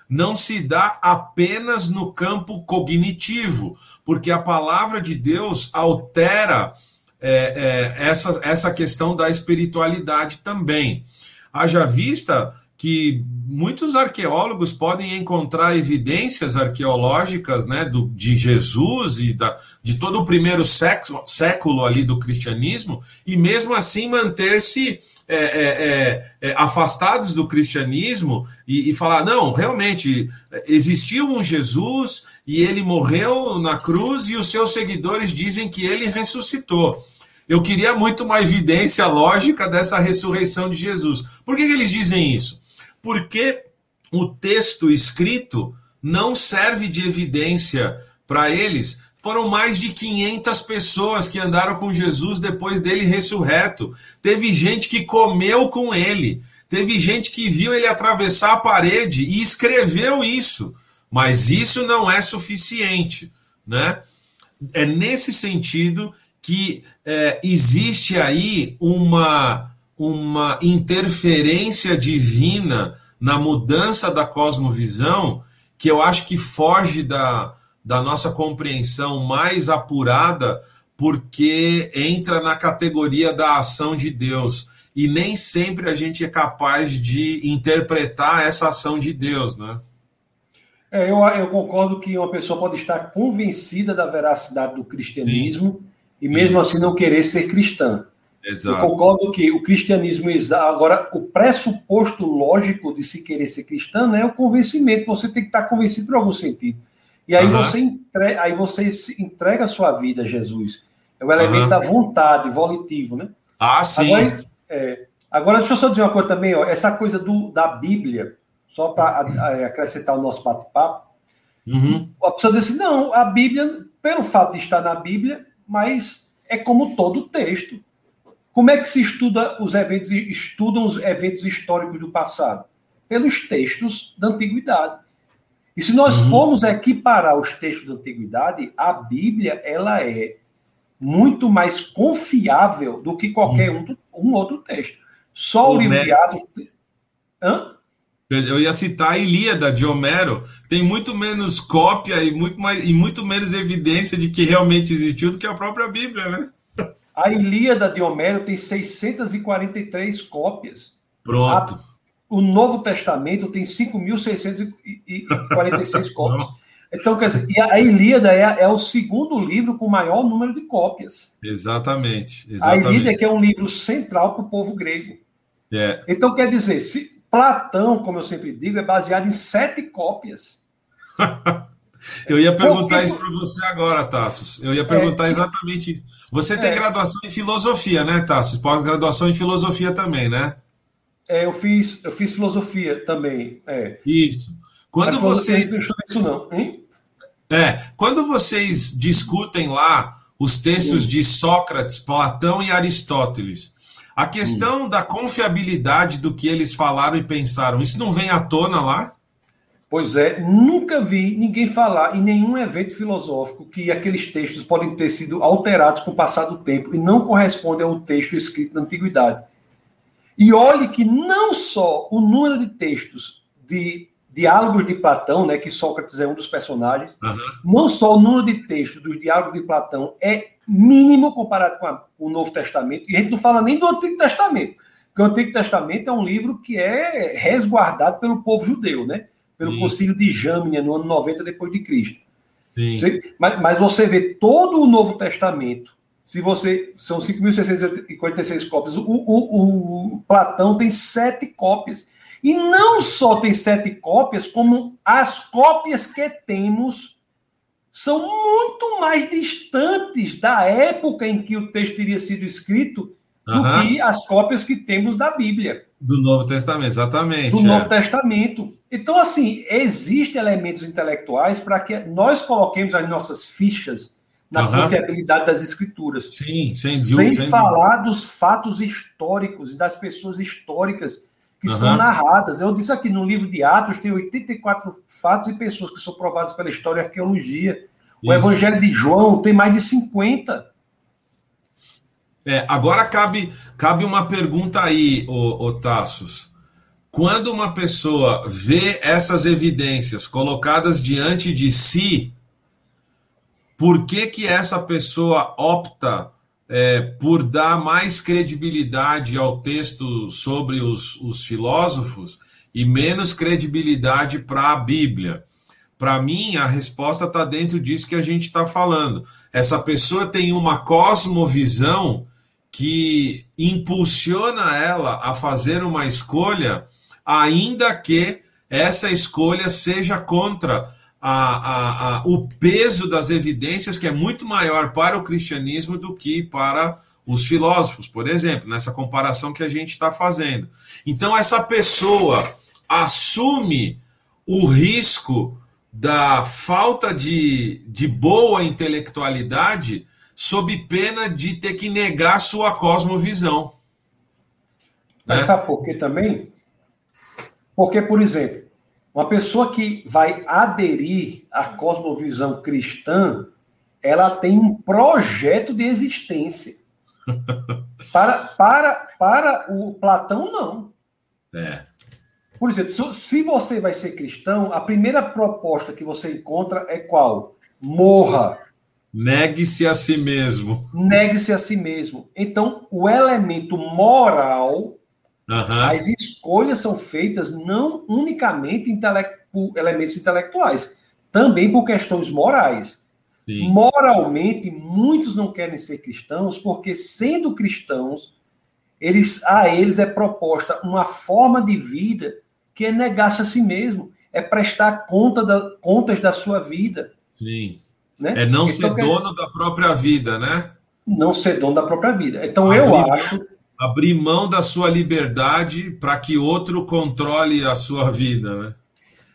não se dá apenas no campo cognitivo, porque a palavra de Deus altera é, é, essa, essa questão da espiritualidade também. Haja vista que muitos arqueólogos podem encontrar evidências arqueológicas né, do, de Jesus e da, de todo o primeiro século, século ali do cristianismo, e mesmo assim manter-se é, é, é, é, afastados do cristianismo e, e, falar: não, realmente existiu um Jesus e ele morreu na cruz e os seus seguidores dizem que ele ressuscitou. Eu queria muito uma evidência lógica dessa ressurreição de Jesus. Por que, que eles dizem isso? Porque o texto escrito não serve de evidência para eles. Foram mais de 500 pessoas que andaram com Jesus depois dele ressurreto. Teve gente que comeu com ele. Teve gente que viu ele atravessar a parede e escreveu isso. Mas isso não é suficiente, né? É nesse sentido que é, existe aí uma uma interferência divina na mudança da cosmovisão que eu acho que foge da, da nossa compreensão mais apurada, porque entra na categoria da ação de Deus. E nem sempre a gente é capaz de interpretar essa ação de Deus, né? É, eu, eu concordo que uma pessoa pode estar convencida da veracidade do cristianismo Sim. e mesmo Sim. assim não querer ser cristã. Exato. Eu concordo que o cristianismo, agora, o pressuposto lógico de se querer ser cristão é o convencimento. Você tem que estar convencido por algum sentido. E aí, uhum. você, entrega, aí você entrega a sua vida a Jesus. É o elemento uhum. da vontade, volitivo, né? Ah, sim. Agora, é, agora, deixa eu só dizer uma coisa também, ó, essa coisa do, da Bíblia, só para acrescentar o nosso bate-papo. Uhum. A pessoa diz assim: não, a Bíblia, pelo fato de estar na Bíblia, mas é como todo texto. Como é que se estuda os eventos, estudam os eventos históricos do passado? Pelos textos da antiguidade. E se nós uhum. formos equiparar os textos da antiguidade, a Bíblia ela é muito mais confiável do que qualquer uhum. um, um, outro texto. Só o, o livro de Atos. Hã? Eu ia citar a Ilíada de Homero, tem muito menos cópia e muito, mais, e muito menos evidência de que realmente existiu do que a própria Bíblia, né? A Ilíada de Homero tem 643 cópias. Pronto. A, o Novo Testamento tem 5.646 *laughs* cópias. Então, quer dizer, a Ilíada é, é, o segundo livro com maior número de cópias. Exatamente. exatamente. A Ilíada é que é um livro central para o povo grego. É. Então, quer dizer, se Platão, como eu sempre digo, é baseado em sete cópias. *laughs* eu ia perguntar isso para você agora, Tassos. Eu ia perguntar é, exatamente isso. Você tem é, graduação em filosofia, né, Tassos? Pós-graduação em filosofia também, né? É, eu fiz, eu fiz filosofia também. É. Isso. Quando vocês. Isso não, hein? É, quando vocês discutem lá os textos de Sócrates, Platão e Aristóteles, a questão hum. da confiabilidade do que eles falaram e pensaram, isso não vem à tona lá? Pois é, nunca vi ninguém falar em nenhum evento filosófico que aqueles textos podem ter sido alterados com o passar do tempo e não correspondem ao texto escrito na antiguidade. E olhe que não só o número de textos de diálogos de Platão, né, que Sócrates é um dos personagens, uhum. não só o número de textos dos diálogos de Platão é mínimo comparado com, a, com, o Novo Testamento, e a gente não fala nem do Antigo Testamento, porque o Antigo Testamento é um livro que é resguardado pelo povo judeu, né, pelo Sim. Concílio de Jâmnia, no ano 90 depois de Cristo. Sim. Mas, mas você vê todo o Novo Testamento, se você. São 5.646 cópias. O, o, o, Platão tem sete cópias. E não só tem sete cópias, como as cópias que temos são muito mais distantes da época em que o texto teria sido escrito do uhum. que as cópias que temos da Bíblia. Do Novo Testamento, exatamente. Do é. Novo Testamento. Então, assim, existem elementos intelectuais para que nós coloquemos as nossas fichas na uhum. confiabilidade das escrituras. Sim, sem dúvida. Sem falar dos fatos históricos e das pessoas históricas que uhum. são narradas. Eu disse aqui no livro de Atos tem 84 fatos e pessoas que são provadas pela história e arqueologia. O Isso. Evangelho de João tem mais de 50. É, agora cabe, cabe uma pergunta aí, o Tassos. Quando uma pessoa vê essas evidências colocadas diante de si, por que, que essa pessoa opta é, por dar mais credibilidade ao texto sobre os, os filósofos e menos credibilidade para a Bíblia? Para mim, a resposta está dentro disso que a gente está falando. Essa pessoa tem uma cosmovisão que impulsiona ela a fazer uma escolha, ainda que essa escolha seja contra a, a, a, o peso das evidências que é muito maior para o cristianismo do que para os filósofos, por exemplo, nessa comparação que a gente está fazendo. Então, essa pessoa assume o risco da falta de, de boa intelectualidade sob pena de ter que negar sua cosmovisão. Mas né? sabe por quê também? Porque, por exemplo, uma pessoa que vai aderir à cosmovisão cristã, ela tem um projeto de existência. *laughs* Para, para, para o Platão, não. É. Por exemplo, se você vai ser cristão, a primeira proposta que você encontra é qual? Morra. Negue-se a si mesmo. Negue-se a si mesmo. Então, o elemento moral Uhum. As escolhas são feitas não unicamente por elementos intelectuais, também por questões morais. Sim. Moralmente, muitos não querem ser cristãos porque, sendo cristãos, eles, a eles é proposta uma forma de vida que é negar-se a si mesmo, é prestar conta da, contas da sua vida. Sim. Né? É não ser dono da própria vida, né? Não ser dono da própria vida. Então, eu acho abrir mão da sua liberdade para que outro controle a sua vida, né?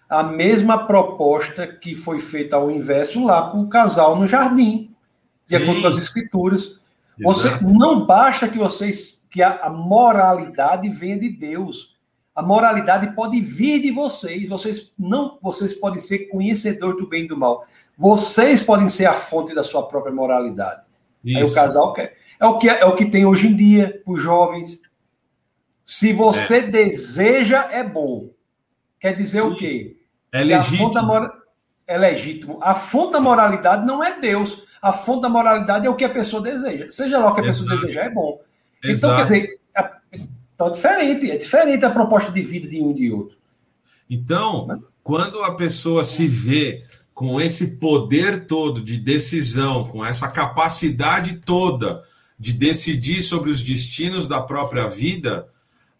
A mesma proposta que foi feita ao inverso lá para o casal no jardim, de Sim. acordo com as escrituras. Você não basta que vocês que a, a moralidade venha de Deus. A moralidade pode vir de vocês. Vocês não, vocês podem ser conhecedores do bem e do mal. Vocês podem ser a fonte da sua própria moralidade. Isso. Aí o casal quer. É o que, é o que tem hoje em dia para os jovens. Se você é. deseja, é bom. Quer dizer Isso. o quê? É legítimo. Mora... é legítimo. A fonte da moralidade não é Deus. A fonte da moralidade é o que a pessoa deseja. Seja lá o que a pessoa Exato. desejar, é bom. Exato. Então, quer dizer, é, tá diferente. É diferente a proposta de vida de um e de outro. Então, quando a pessoa se vê com esse poder todo de decisão, com essa capacidade toda de decidir sobre os destinos da própria vida,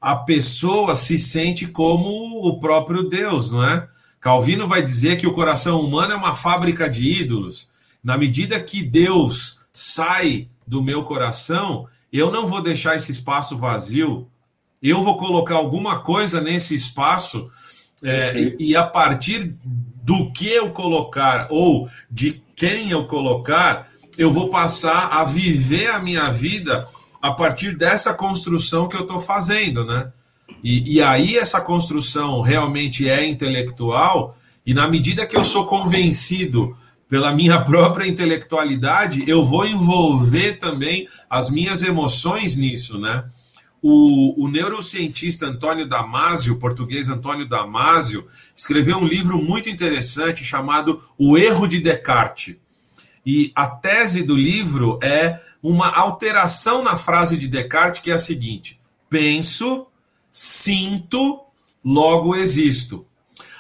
a pessoa se sente como o próprio Deus, não é? Calvino vai dizer que o coração humano é uma fábrica de ídolos. Na medida que Deus sai do meu coração, eu não vou deixar esse espaço vazio. Eu vou colocar alguma coisa nesse espaço é, e, e a partir do que eu colocar ou de quem eu colocar, eu vou passar a viver a minha vida a partir dessa construção que eu estou fazendo, né? E, e, aí essa construção realmente é intelectual, e na medida que eu sou convencido pela minha *laughs* própria intelectualidade, eu vou envolver também as minhas emoções nisso, né? O, o neurocientista Antônio Damasio, português Antônio Damasio, escreveu um livro muito interessante chamado O Erro de Descartes. E a tese do livro é uma alteração na frase de Descartes, que é a seguinte: penso, sinto, logo existo.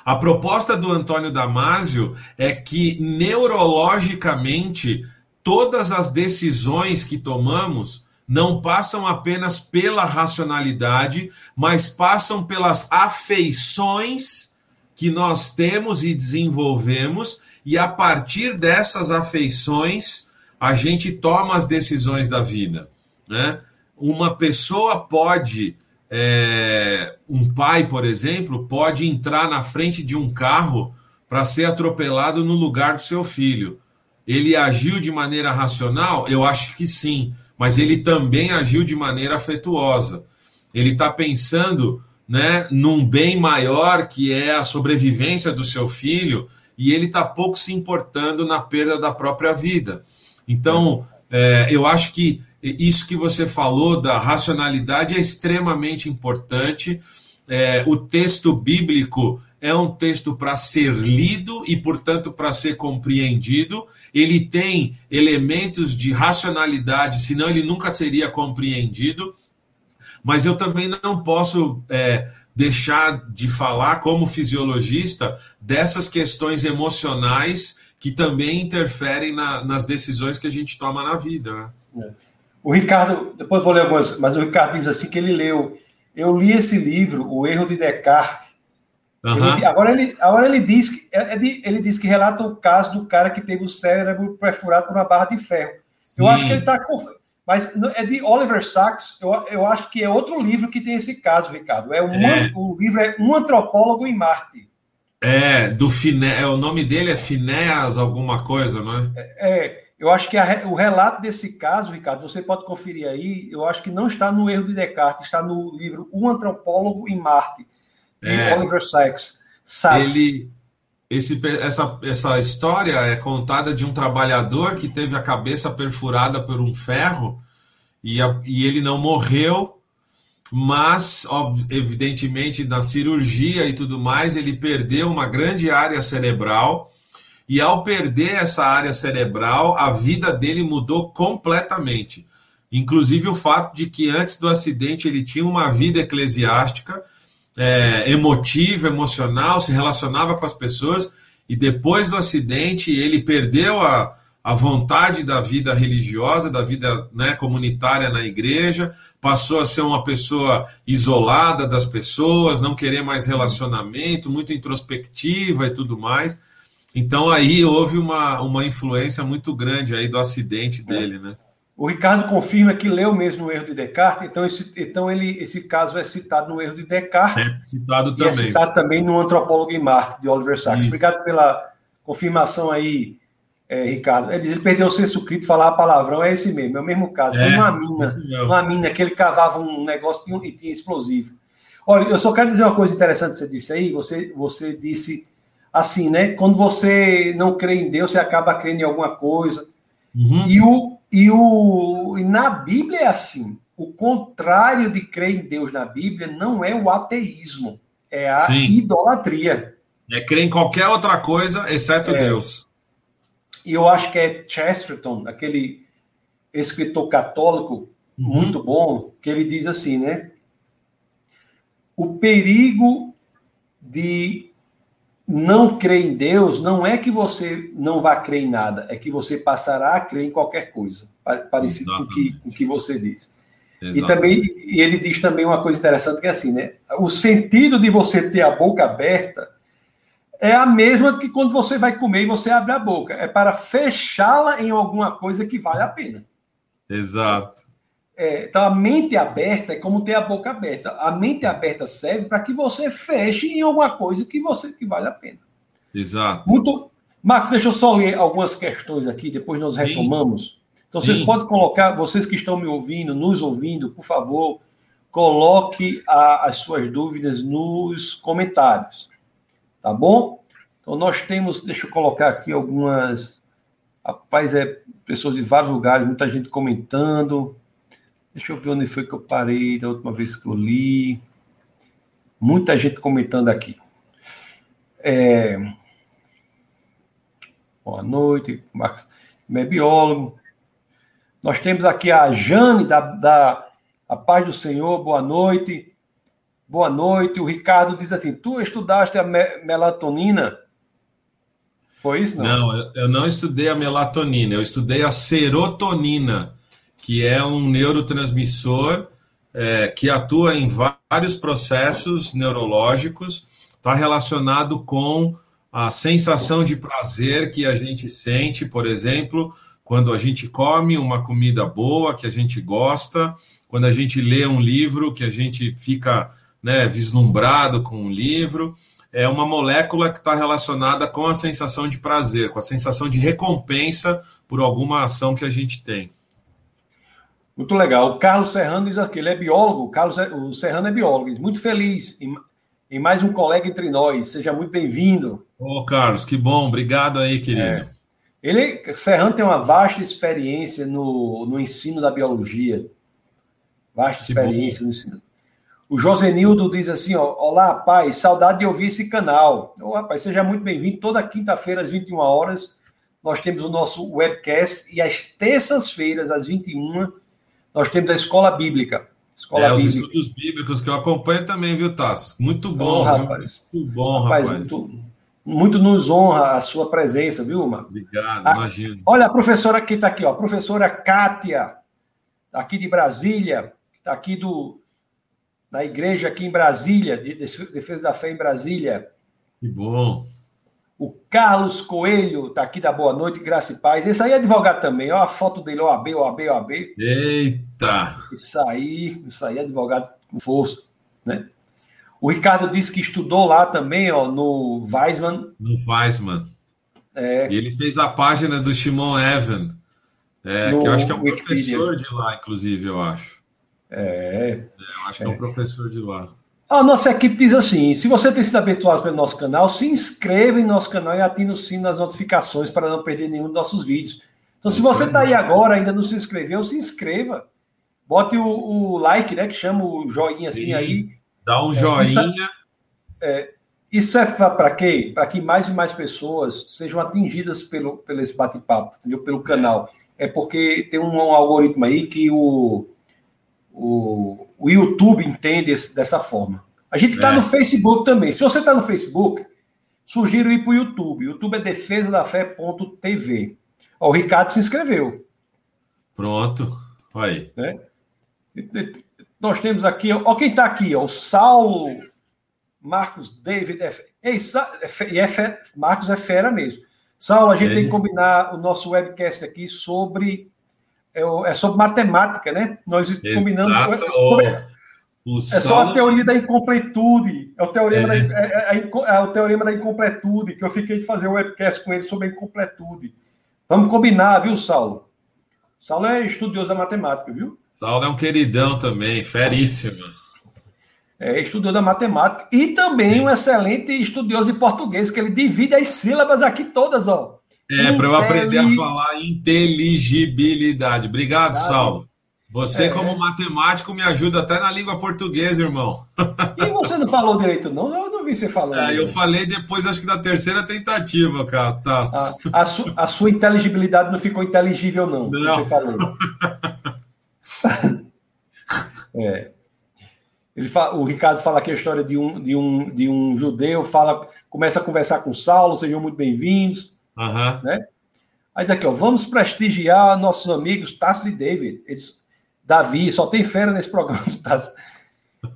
A proposta do Antônio Damasio é que neurologicamente todas as decisões que tomamos não passam apenas pela racionalidade, mas passam pelas afeições que nós temos e desenvolvemos, e a partir dessas afeições a gente toma as decisões da vida. Né? Uma pessoa pode, é, um pai, por exemplo, pode entrar na frente de um carro para ser atropelado no lugar do seu filho. Ele agiu de maneira racional? Eu acho que sim, mas ele também agiu de maneira afetuosa. Ele está pensando né, num bem maior que é a sobrevivência do seu filho e ele está pouco se importando na perda da própria vida. Então, é, eu acho que isso que você falou da racionalidade é extremamente importante. É, o texto bíblico é um texto para ser lido e, portanto, para ser compreendido. Ele tem elementos de racionalidade, senão ele nunca seria compreendido. Mas eu também não posso é, deixar de falar, como fisiologista, dessas questões emocionais que também interferem na, nas decisões que a gente toma na vida. Né? É. O Ricardo, depois vou ler algumas, mas o Ricardo diz assim que ele leu. Eu li esse livro, O Erro de Descartes. Uhum. Ele, agora, ele, agora ele diz que é, é ele diz que relata o caso do cara que teve o cérebro perfurado por uma barra de ferro. Eu Sim. acho que ele está mas é de Oliver Sacks, eu, eu acho que é outro livro que tem esse caso, Ricardo. É, uma, é. O livro é Um Antropólogo em Marte. É, do Finé, o nome dele é Finéas alguma coisa, não é? É, é eu acho que a, o relato desse caso, Ricardo, você pode conferir aí, eu acho que não está no erro de Descartes, está no livro Um Antropólogo em Marte, é, Oliver Sacks. Sacks. Ele, esse, essa, essa história é contada de um trabalhador que teve a cabeça perfurada por um ferro e, a, e ele não morreu, mas, evidentemente, na cirurgia e tudo mais, ele perdeu uma grande área cerebral. E ao perder essa área cerebral, a vida dele mudou completamente. Inclusive o fato de que antes do acidente ele tinha uma vida eclesiástica é, emotivo, emocional, se relacionava com as pessoas, e depois do acidente ele perdeu a, a vontade da vida religiosa, da vida né, comunitária na igreja, passou a ser uma pessoa isolada das pessoas, não querer mais relacionamento, muito introspectiva e tudo mais. Então aí houve uma, uma influência muito grande aí do acidente dele, né? O Ricardo confirma que leu mesmo o erro de Descartes, então esse, então ele, esse caso é citado no erro de Descartes. É citado e também. é citado também no Antropólogo em Marte, de Oliver Sacks. Obrigado pela confirmação aí, é, Ricardo. Ele, ele perdeu o senso crítico, falar palavrão, é esse mesmo, é o mesmo caso. Foi é, uma mina, uma mina que ele cavava um negócio e tinha, tinha explosivo. Olha, eu só quero dizer uma coisa interessante que você disse aí. Você, você disse assim, né? Quando você não crê em Deus, você acaba crendo em alguma coisa. Uhum. E o e, o, e na Bíblia é assim. O contrário de crer em Deus na Bíblia não é o ateísmo, é a Sim. idolatria. É crer em qualquer outra coisa, exceto é. Deus. E eu acho que é Chesterton, aquele escritor católico uhum. muito bom, que ele diz assim, né? O perigo de não crer em Deus não é que você não vá crer em nada, é que você passará a crer em qualquer coisa, parecido com o que, que você diz. Exatamente. E também e ele diz também uma coisa interessante que é assim, né? O sentido de você ter a boca aberta é a mesma que quando você vai comer e você abre a boca, é para fechá-la em alguma coisa que vale a pena. Exato. É, então, a mente aberta é como ter a boca aberta. A mente aberta serve para que você feche em alguma coisa que você que vale a pena. Exato. Muito. Marcos, deixa eu só ler algumas questões aqui, depois nós retomamos. Então, vocês Sim. podem colocar, vocês que estão me ouvindo, nos ouvindo, por favor, coloque a, as suas dúvidas nos comentários. Tá bom? Então, nós temos, deixa eu colocar aqui algumas. Rapaz, é pessoas de vários lugares, muita gente comentando. Deixa eu ver onde foi que eu parei da última vez que eu li. Muita gente comentando aqui. É... Boa noite, Marcos. É biólogo. Nós temos aqui a Jane, da, da a Paz do Senhor, boa noite. Boa noite. O Ricardo diz assim: Tu estudaste a me melatonina? Foi isso? Não? não, eu não estudei a melatonina, eu estudei a serotonina que é um neurotransmissor é, que atua em vários processos neurológicos, está relacionado com a sensação de prazer que a gente sente, por exemplo, quando a gente come uma comida boa que a gente gosta, quando a gente lê um livro que a gente fica né, vislumbrado com o livro. É uma molécula que está relacionada com a sensação de prazer, com a sensação de recompensa por alguma ação que a gente tem. Muito legal. O Carlos Serrano diz aqui, ele é biólogo, o, Carlos, é, o Serrano é biólogo, diz, muito feliz em, em, mais um colega entre nós. Seja muito bem-vindo. Ô, oh, Carlos, que bom. Obrigado aí, querido. É. Ele, Serrano tem uma vasta experiência no, no ensino da biologia. Vasta experiência no ensino. O Josenildo diz assim, ó, olá, rapaz, saudade de ouvir esse canal. Ô, rapaz, seja muito bem-vindo. Toda quinta-feira, às 21 horas, nós temos o nosso webcast e às terças-feiras, às 21 horas, nós temos a escola bíblica. Escola é, bíblica. os estudos bíblicos que eu acompanho também, viu, Tassos? Muito bom, rapaz. Muito bom, rapaz. rapaz. Muito, muito, nos honra a sua presença, viu, Marco? Obrigado, a, imagino. Olha a professora que está aqui, ó, a professora Kátia, aqui de Brasília, está aqui do, da igreja aqui em Brasília, de Defesa da Fé em Brasília. Que bom. O Carlos Coelho está aqui da Boa Noite, Graça e Paz. Esse aí é advogado também. Olha a foto dele, OAB, OAB, OAB. Eita! Isso aí, isso aí é advogado com força, né? O Ricardo disse que estudou lá também, ó, no Weisman. No Weisman. É. E ele fez a página do Shimon Evan, é, que eu acho que é um Wikipedia. professor de lá, inclusive, eu acho. É. é eu acho que é. é um professor de lá. A nossa equipe diz assim: se você tem sido habituado pelo nosso canal, se inscreva em nosso canal e ative o sino das notificações para não perder nenhum dos nossos vídeos. Então, se você está aí agora ainda não se inscreveu, se inscreva. Bote o, o like, né? Que chama o joinha assim Sim. aí. Dá um é, joinha. Isso é, isso é para quê? Para que mais e mais pessoas sejam atingidas pelo, pelo esse bate-papo, pelo canal. É porque tem um, um algoritmo aí que o o, o YouTube entende esse, dessa forma. A gente está é. no Facebook também. Se você está no Facebook, sugiro ir para o YouTube. YouTube é defesa da fé.tv. O Ricardo se inscreveu. Pronto. Aí. Né? Nós temos aqui, ó, quem está aqui, ó, o Saulo Marcos David. É, é, é, Marcos é fera mesmo. Saulo, a gente tem que combinar o nosso webcast aqui sobre é, é sobre matemática, né? Nós Exato. combinamos. É, sobre, é só a teoria da incompletude. É o teorema, é. Da, é, é, é, o teorema da incompletude, que eu fiquei de fazer um webcast com ele sobre a incompletude. Vamos combinar, viu, Saulo? Saulo é estudioso da matemática, viu? Saulo é um queridão também, feríssimo. É estudioso da matemática e também Sim. um excelente estudioso de português, que ele divide as sílabas aqui todas, ó. É, para eu aprender a falar inteligibilidade. Obrigado, Saulo. Você, é. como matemático, me ajuda até na língua portuguesa, irmão. E você não falou direito, não? Eu não vi você falando. É, eu falei depois, acho que da terceira tentativa, cara. Tá. A, a, su, a, sua inteligibilidade não ficou inteligível, não. Não. Você falou. *laughs* é. Ele fala, o Ricardo fala aqui a história de um, de um, de um judeu, fala, começa a conversar com Saulo, sejam muito bem-vindos. Uhum. Né? Aí daqui, ó, vamos prestigiar nossos amigos Tassi e David. Eles, Davi, só tem fera nesse programa. *laughs*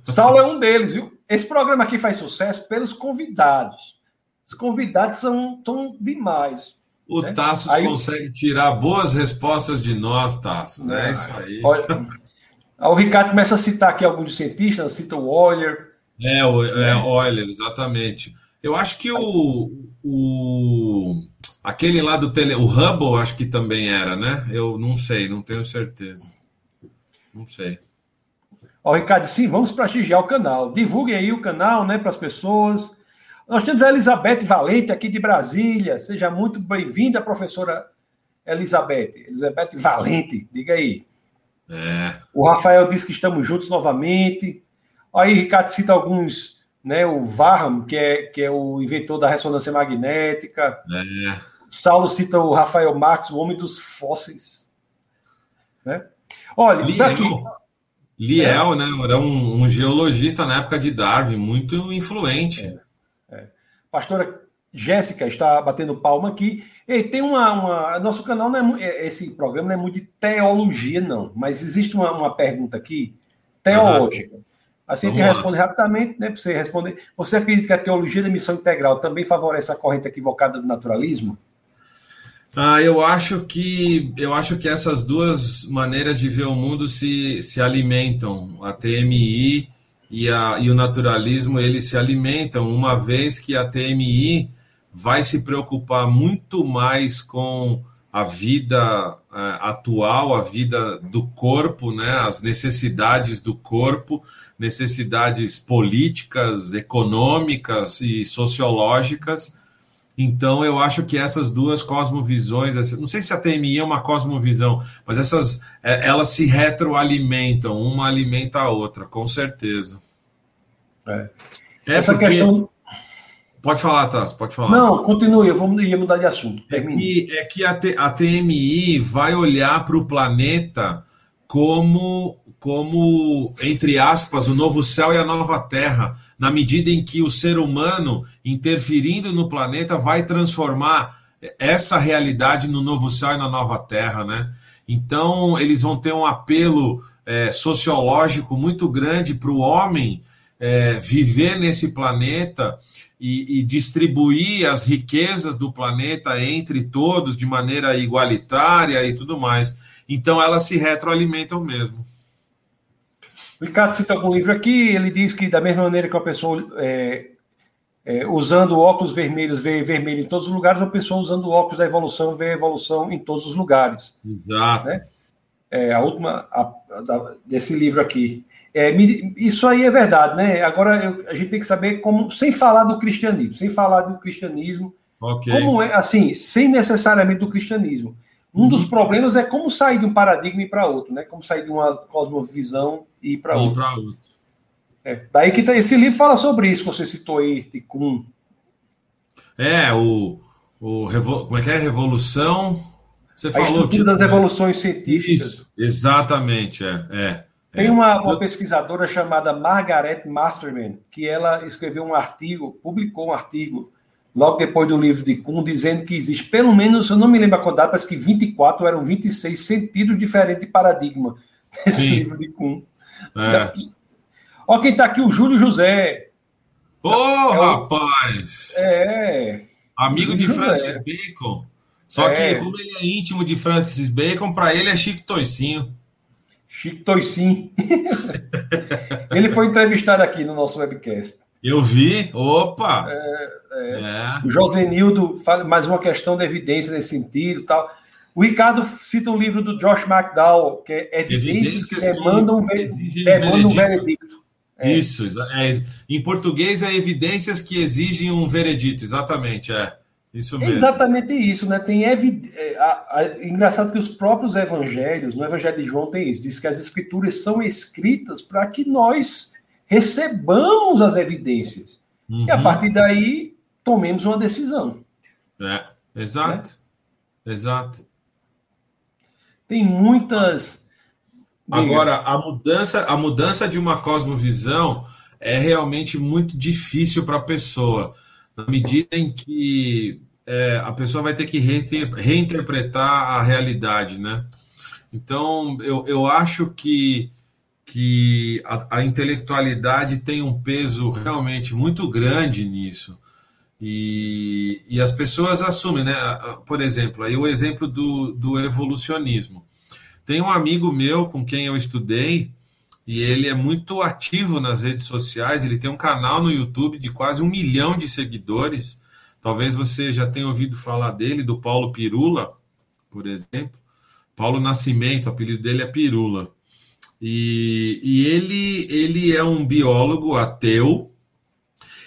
Saulo é um deles, viu? Esse programa aqui faz sucesso pelos convidados. Os convidados são, são demais. O né? Tassos aí, consegue tirar boas respostas de nós, Tassos. É, é isso aí. Olha, o Ricardo começa a citar aqui alguns cientistas, cita o Euler. É, o é, Euler, exatamente. Eu acho que o, o aquele lá do tele, o Hubble, acho que também era, né? Eu não sei, não tenho certeza. Não sei. Ó, Ricardo, sim, vamos prestigiar o canal. Divulguem aí o canal, né, para as pessoas. Nós temos a Elizabeth Valente aqui de Brasília. Seja muito bem-vinda, professora Elizabeth. Elizabeth Valente, diga aí. É. O Rafael disse que estamos juntos novamente. Aí Ricardo cita alguns, né? O Varham, que é, que é o inventor da ressonância magnética. É. Saulo cita o Rafael Marx, o homem dos fósseis. Né? Olha, Liel, daqui. Liel, é. né? Era um, um, geologista na época de Darwin, muito influente. É. É. Pastora Jéssica está batendo palma aqui. E tem uma, uma, Nosso canal não é, é esse programa não é muito de teologia, não. Mas existe uma, uma pergunta aqui teológica. Uhum. Assim a gente responde rapidamente, né? Para você responder. Você acredita que a teologia da missão integral também favorece a corrente equivocada do naturalismo? Ah, eu acho que eu acho que essas duas maneiras de ver o mundo se, se alimentam. A TMI e, a, e o naturalismo eles se alimentam, uma vez que a TMI vai se preocupar muito mais com a vida uh, atual, a vida do corpo, né, as necessidades do corpo, necessidades políticas, econômicas e sociológicas, então, eu acho que essas duas cosmovisões, não sei se a TMI é uma cosmovisão, mas essas é, elas se retroalimentam, uma alimenta a outra, com certeza. É. é Essa porque... questão. Pode falar, Tass, pode falar. Não, continue, eu vou ia mudar de assunto. É que, é que a, a TMI vai olhar para o planeta como, como, entre aspas, o novo céu e a nova terra na medida em que o ser humano, interferindo no planeta, vai transformar essa realidade no novo céu e na nova terra, né? Então, eles vão ter um apelo é, sociológico muito grande para o homem é, viver nesse planeta e, e, distribuir as riquezas do planeta entre todos de maneira igualitária e tudo mais. Então, elas se retroalimentam mesmo. O Ricardo cita algum livro aqui, ele diz que da mesma maneira que uma pessoa é, é, usando óculos vermelhos vê vermelho em todos os lugares, uma pessoa usando óculos da evolução vê a evolução em todos os lugares. Exato. Né? É, a última a, a, desse livro aqui. É, isso aí é verdade, né? Agora eu, a gente tem que saber como, sem falar do cristianismo, sem falar do cristianismo, okay. como é, assim, sem necessariamente do cristianismo. Um dos uhum. problemas é como sair de um paradigma e para outro, né? Como sair de uma cosmovisão e ir para outro. outro. É, daí que tá, esse livro fala sobre isso que você citou aí, Kuhn. É, o, o como é que é? Revolução. Você a falou. Tipo, das revoluções científicas. Isso, exatamente, é. é Tem uma, uma pesquisadora chamada Margaret Masterman, que ela escreveu um artigo, publicou um artigo logo depois do livro de Kuhn, dizendo que existe pelo menos, eu não me lembro a quantidade, parece que 24 eram 26 sentidos diferentes de paradigma *laughs* nesse Sim. livro de Kuhn. É. Olha quem está aqui, o Júlio José. Ô, oh, é rapaz! É. Amigo Júlio de Francis José. Bacon. Só é. que, como ele é íntimo de Francis Bacon, para ele é Chico Toicinho. Chico Toicinho. *laughs* ele foi entrevistado aqui no nosso webcast. Eu vi, opa! É, é. É. O Josenildo fala mais uma questão de evidência nesse sentido tal. O Ricardo cita um livro do Josh McDowell, que é Evidências, que demandam um, demandam um veredicto. É. Isso, é, em português é evidências que exigem um veredito, exatamente, é. Isso mesmo. exatamente isso, né? Tem evid... É, engraçado que os próprios evangelhos, no Evangelho de João tem isso, diz que as escrituras são escritas para que nós recebamos as evidências. Uhum. E a uhum. partir daí tomemos uma decisão. É, exato. Né? Exato. Tem muitas. Agora, a mudança, a mudança de uma cosmovisão é realmente muito difícil para a pessoa, na medida em que é, a pessoa vai ter que reinterpretar a realidade, né? Então, eu, eu acho que, que a, a intelectualidade tem um peso realmente muito grande nisso. E, e as pessoas assumem, né? Por exemplo, aí o exemplo do, do evolucionismo. Tem um amigo meu com quem eu estudei, e ele é muito ativo nas redes sociais. Ele tem um canal no YouTube de quase um milhão de seguidores. Talvez você já tenha ouvido falar dele, do Paulo Pirula, por exemplo. Paulo Nascimento, o apelido dele é Pirula. E, e ele, ele é um biólogo ateu,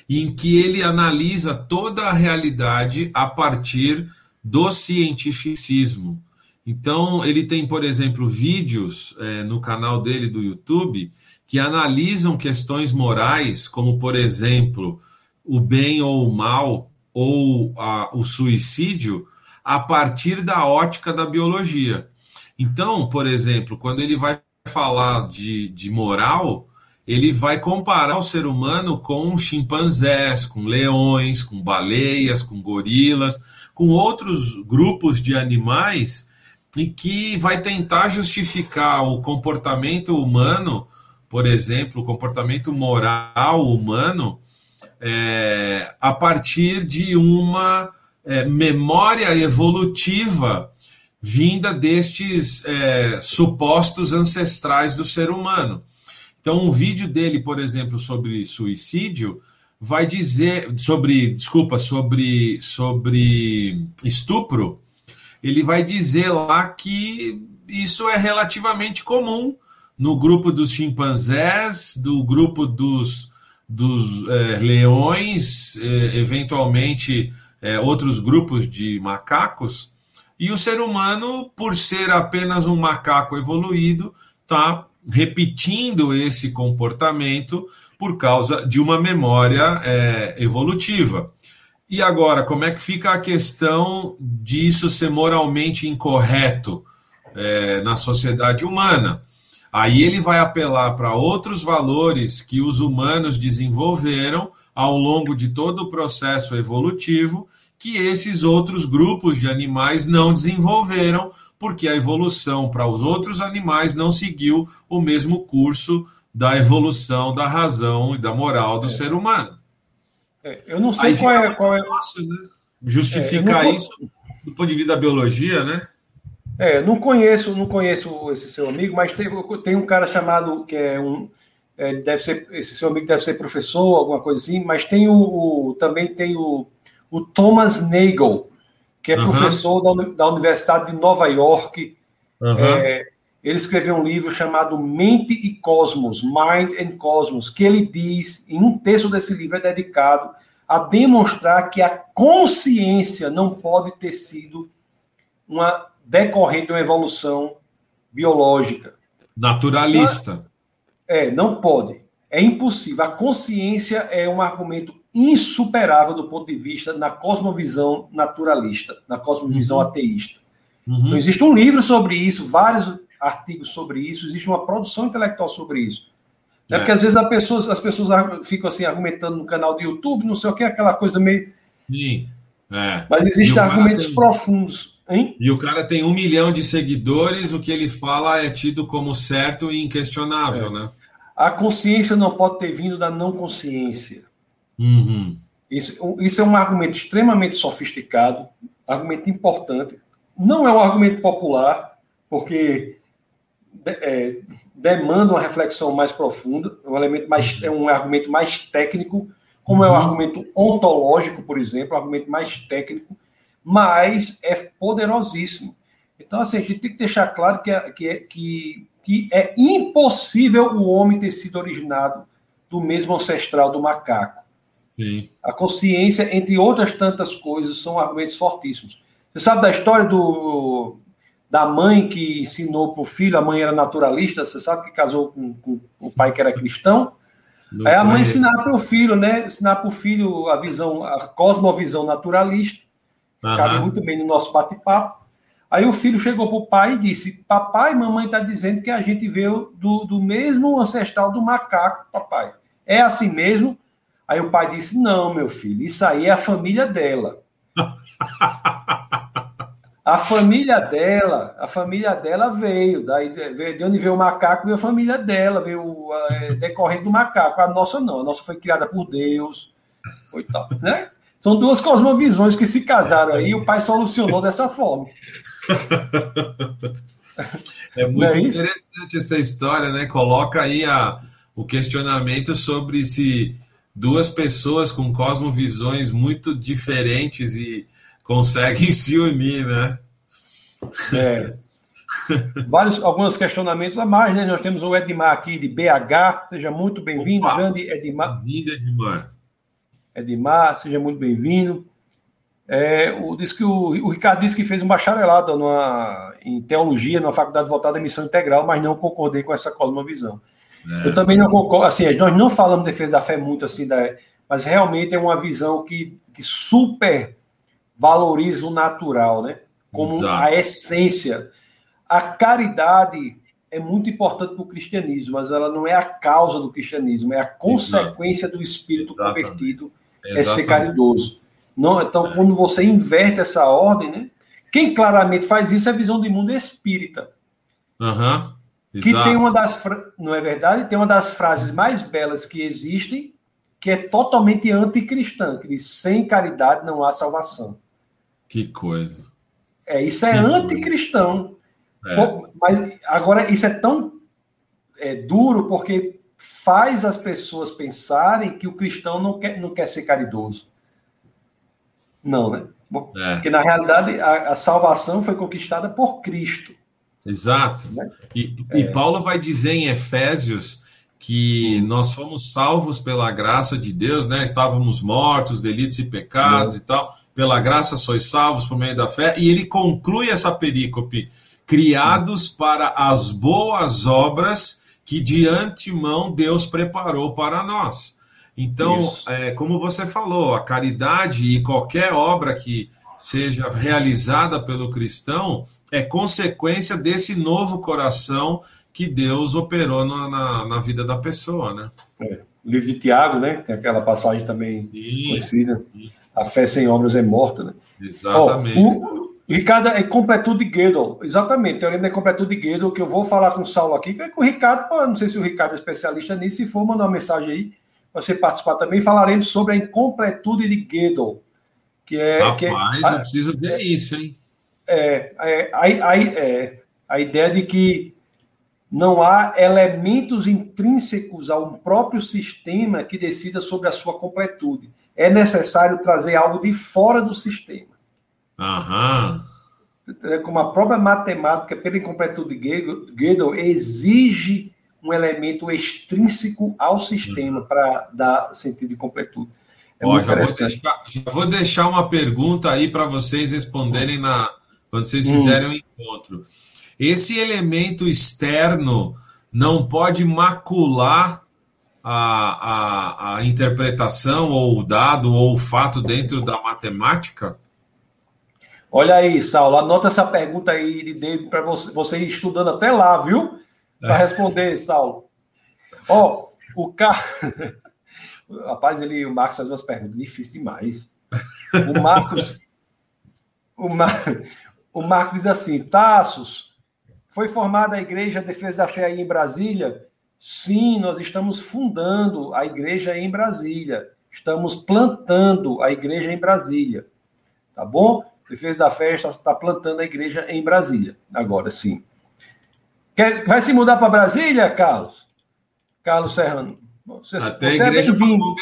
em que ele analisa toda a realidade a partir do cientificismo. Então, ele tem, por exemplo, vídeos é, no canal dele do YouTube que analisam questões morais, como, por exemplo, o bem ou o mal, ou a, o suicídio, a partir da ótica da biologia. Então, por exemplo, quando ele vai falar de, de moral, ele vai comparar o ser humano com chimpanzés, com leões, com baleias, com gorilas, com outros grupos de animais e que vai tentar justificar o comportamento humano, por exemplo, o comportamento moral humano, é, a partir de uma é, memória evolutiva vinda destes é, supostos ancestrais do ser humano. Então, um vídeo dele, por exemplo, sobre suicídio, vai dizer sobre, desculpa, sobre sobre estupro, ele vai dizer lá que isso é relativamente comum no grupo dos chimpanzés, do grupo dos, dos é, leões, é, eventualmente é, outros grupos de macacos, e o ser humano, por ser apenas um macaco evoluído, está repetindo esse comportamento por causa de uma memória é, evolutiva. E agora, como é que fica a questão disso ser moralmente incorreto é, na sociedade humana? Aí ele vai apelar para outros valores que os humanos desenvolveram ao longo de todo o processo evolutivo, que esses outros grupos de animais não desenvolveram, porque a evolução para os outros animais não seguiu o mesmo curso da evolução da razão e da moral do é. ser humano. É, eu não sei Aí qual é, qual é... Fácil, né? Justificar é, não... isso do ponto de vista da biologia, né? É, não conheço, não conheço esse seu amigo, mas tem, tem um cara chamado que é um, é, ele deve ser, esse seu amigo deve ser professor, alguma coisa assim, mas tem o, o também tem o, o Thomas Nagel, que é uhum. professor da, da, Universidade de Nova York. Uhum. É, ele escreveu um livro chamado Mente e Cosmos, Mind and Cosmos, que ele diz, em um texto desse livro é dedicado a demonstrar que a consciência não pode ter sido uma decorrente de uma evolução biológica. Naturalista. É, não pode. É impossível. A consciência é um argumento insuperável do ponto de vista na cosmovisão naturalista, na cosmovisão uhum. ateísta. Uhum. Então, existe um livro sobre isso, vários artigos sobre isso, existe uma produção intelectual sobre isso. É. Porque às vezes as pessoas, as pessoas ficam assim argumentando no canal do YouTube, não sei o que, aquela coisa meio. Sim. É. Mas existem argumentos tem... profundos. Hein? E o cara tem um milhão de seguidores, o que ele fala é tido como certo e inquestionável, é. né? A consciência não pode ter vindo da não consciência. Uhum. Isso, isso é um argumento extremamente sofisticado, argumento importante. Não é um argumento popular, porque é, demanda uma reflexão mais profunda, é um elemento mais, é um argumento mais técnico, como é um uhum. argumento ontológico, por exemplo, um argumento mais técnico, mas é poderosíssimo. Então, assim, a gente tem que deixar claro que é, que é, que, que é impossível o homem ter sido originado do mesmo ancestral do macaco. Sim. A consciência, entre outras tantas coisas, são argumentos fortíssimos. Você sabe da história do, da mãe que ensinou para o filho, a mãe era naturalista, você sabe que casou com, com o pai que era cristão? Não Aí a mãe ensinar para o filho, né? Ensinar para o filho a visão, a cosmovisão naturalista, uhum. cabe muito bem no nosso bate-papo. Aí o filho chegou para o pai e disse: Papai, mamãe está dizendo que a gente veio do, do mesmo ancestral do macaco, papai. É assim mesmo? Aí o pai disse: Não, meu filho, isso aí é a família dela. *laughs* a família dela, a família dela veio, daí de onde veio o macaco, veio a família dela, veio é, decorrente do macaco. A nossa não, a nossa foi criada por Deus. Foi tal, né? São duas cosmovisões que se casaram aí, e o pai solucionou dessa forma. *laughs* É muito é interessante essa história, né? Coloca aí a, o questionamento sobre se duas pessoas com cosmovisões muito diferentes e conseguem *laughs* se unir, né? É. Vários, alguns questionamentos a mais, né? Nós temos o Edmar aqui de BH, seja muito bem-vindo, grande Edmar. Bem-vindo, Edmar. Edmar, seja muito bem-vindo. É, o, diz que o, o, Ricardo disse que fez um bacharelado numa, em teologia na faculdade voltada à missão integral, mas não concordei com essa cosmovisão. É. Eu também não concordo, assim, nós não falamos de defesa da fé muito assim, da, mas realmente é uma visão que, que super valoriza o natural, né? Como Exato. a essência. A caridade é muito importante para o cristianismo, mas ela não é a causa do cristianismo, é a consequência Exato. do espírito Exatamente. convertido, Exatamente. é ser caridoso. Não, então, quando você inverte essa ordem, né? Quem claramente faz isso é a visão do mundo espírita. Uhum, que tem uma das não é verdade? Tem uma das frases mais belas que existem, que é totalmente anticristã, que diz: sem caridade não há salvação. Que coisa. É, isso é anticristão. É. Mas agora isso é tão é, duro porque faz as pessoas pensarem que o cristão não quer, não quer ser caridoso. Não, né? É. Porque na realidade a, a, salvação foi conquistada por Cristo. Exato. Né? E, é. e Paulo vai dizer em Efésios que nós fomos salvos pela graça de Deus, né? Estávamos mortos, delitos e pecados é. e tal. Pela graça sois salvos por meio da fé. E ele conclui essa perícope: criados para as boas obras que de antemão Deus preparou para nós. Então, é, como você falou, a caridade e qualquer obra que seja realizada pelo cristão é consequência desse novo coração que Deus operou na, na, na vida da pessoa, né? É. O livro de Tiago, né? Tem aquela passagem também Sim. conhecida. A fé sem obras é morta, né? Exatamente. o, Ricardo é completude de Gödel. Exatamente, teorema da completude de Gödel, que eu vou falar com o Saulo aqui, que é com o Ricardo, não sei se o Ricardo é especialista nisso, se for, mandar uma mensagem aí você participar também. Falaremos sobre a incompletude de Gödel. Que é, Rapaz, que é, eu preciso ver isso, hein? É, é, a, é, a ideia de que não há elementos intrínsecos ao próprio sistema que decida sobre a sua completude. É necessário trazer algo de fora do sistema. Aham. Como a própria matemática, pela incompletude de Gödel, exige um elemento extrínseco ao sistema uhum. para dar sentido de completude. É Ó, já, vou deixar, já, vou deixar, uma pergunta aí para vocês responderem na, quando vocês hum. fizerem o encontro. Esse elemento externo não pode macular a, a, a interpretação ou o dado ou o fato dentro da matemática? Olha aí, Saulo, anota essa pergunta aí de David para você, você ir estudando até lá, viu? para responder, *laughs* Saulo. Ó, oh, o cara. *laughs* Rapaz, ele, o Marcos faz umas perguntas difíceis demais. O Marcos. o, Mar... o Marcos diz assim: Taços, foi formada a Igreja Defesa da Fé aí em Brasília? Sim, nós estamos fundando a igreja em Brasília. Estamos plantando a igreja em Brasília. Tá bom? Defesa da Fé está plantando a igreja em Brasília. Agora sim. Quer, vai se mudar para Brasília, Carlos? Carlos Serrano. Você, Até você é bem-vindo.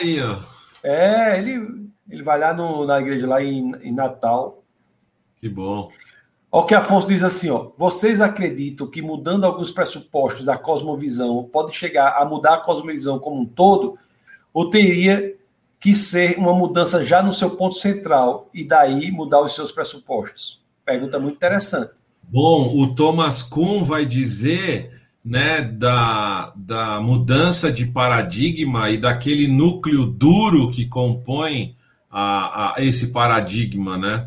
aí, ó. É, ele, ele vai lá no, na igreja lá em, em Natal. Que bom. Olha o que Afonso diz assim, ó. Vocês acreditam que mudando alguns pressupostos da cosmovisão pode chegar a mudar a cosmovisão como um todo? Ou teria que ser uma mudança já no seu ponto central e daí mudar os seus pressupostos? Pergunta muito interessante. Bom, o Thomas Kuhn vai dizer né, da, da mudança de paradigma e daquele núcleo duro que compõe a, a esse paradigma, né?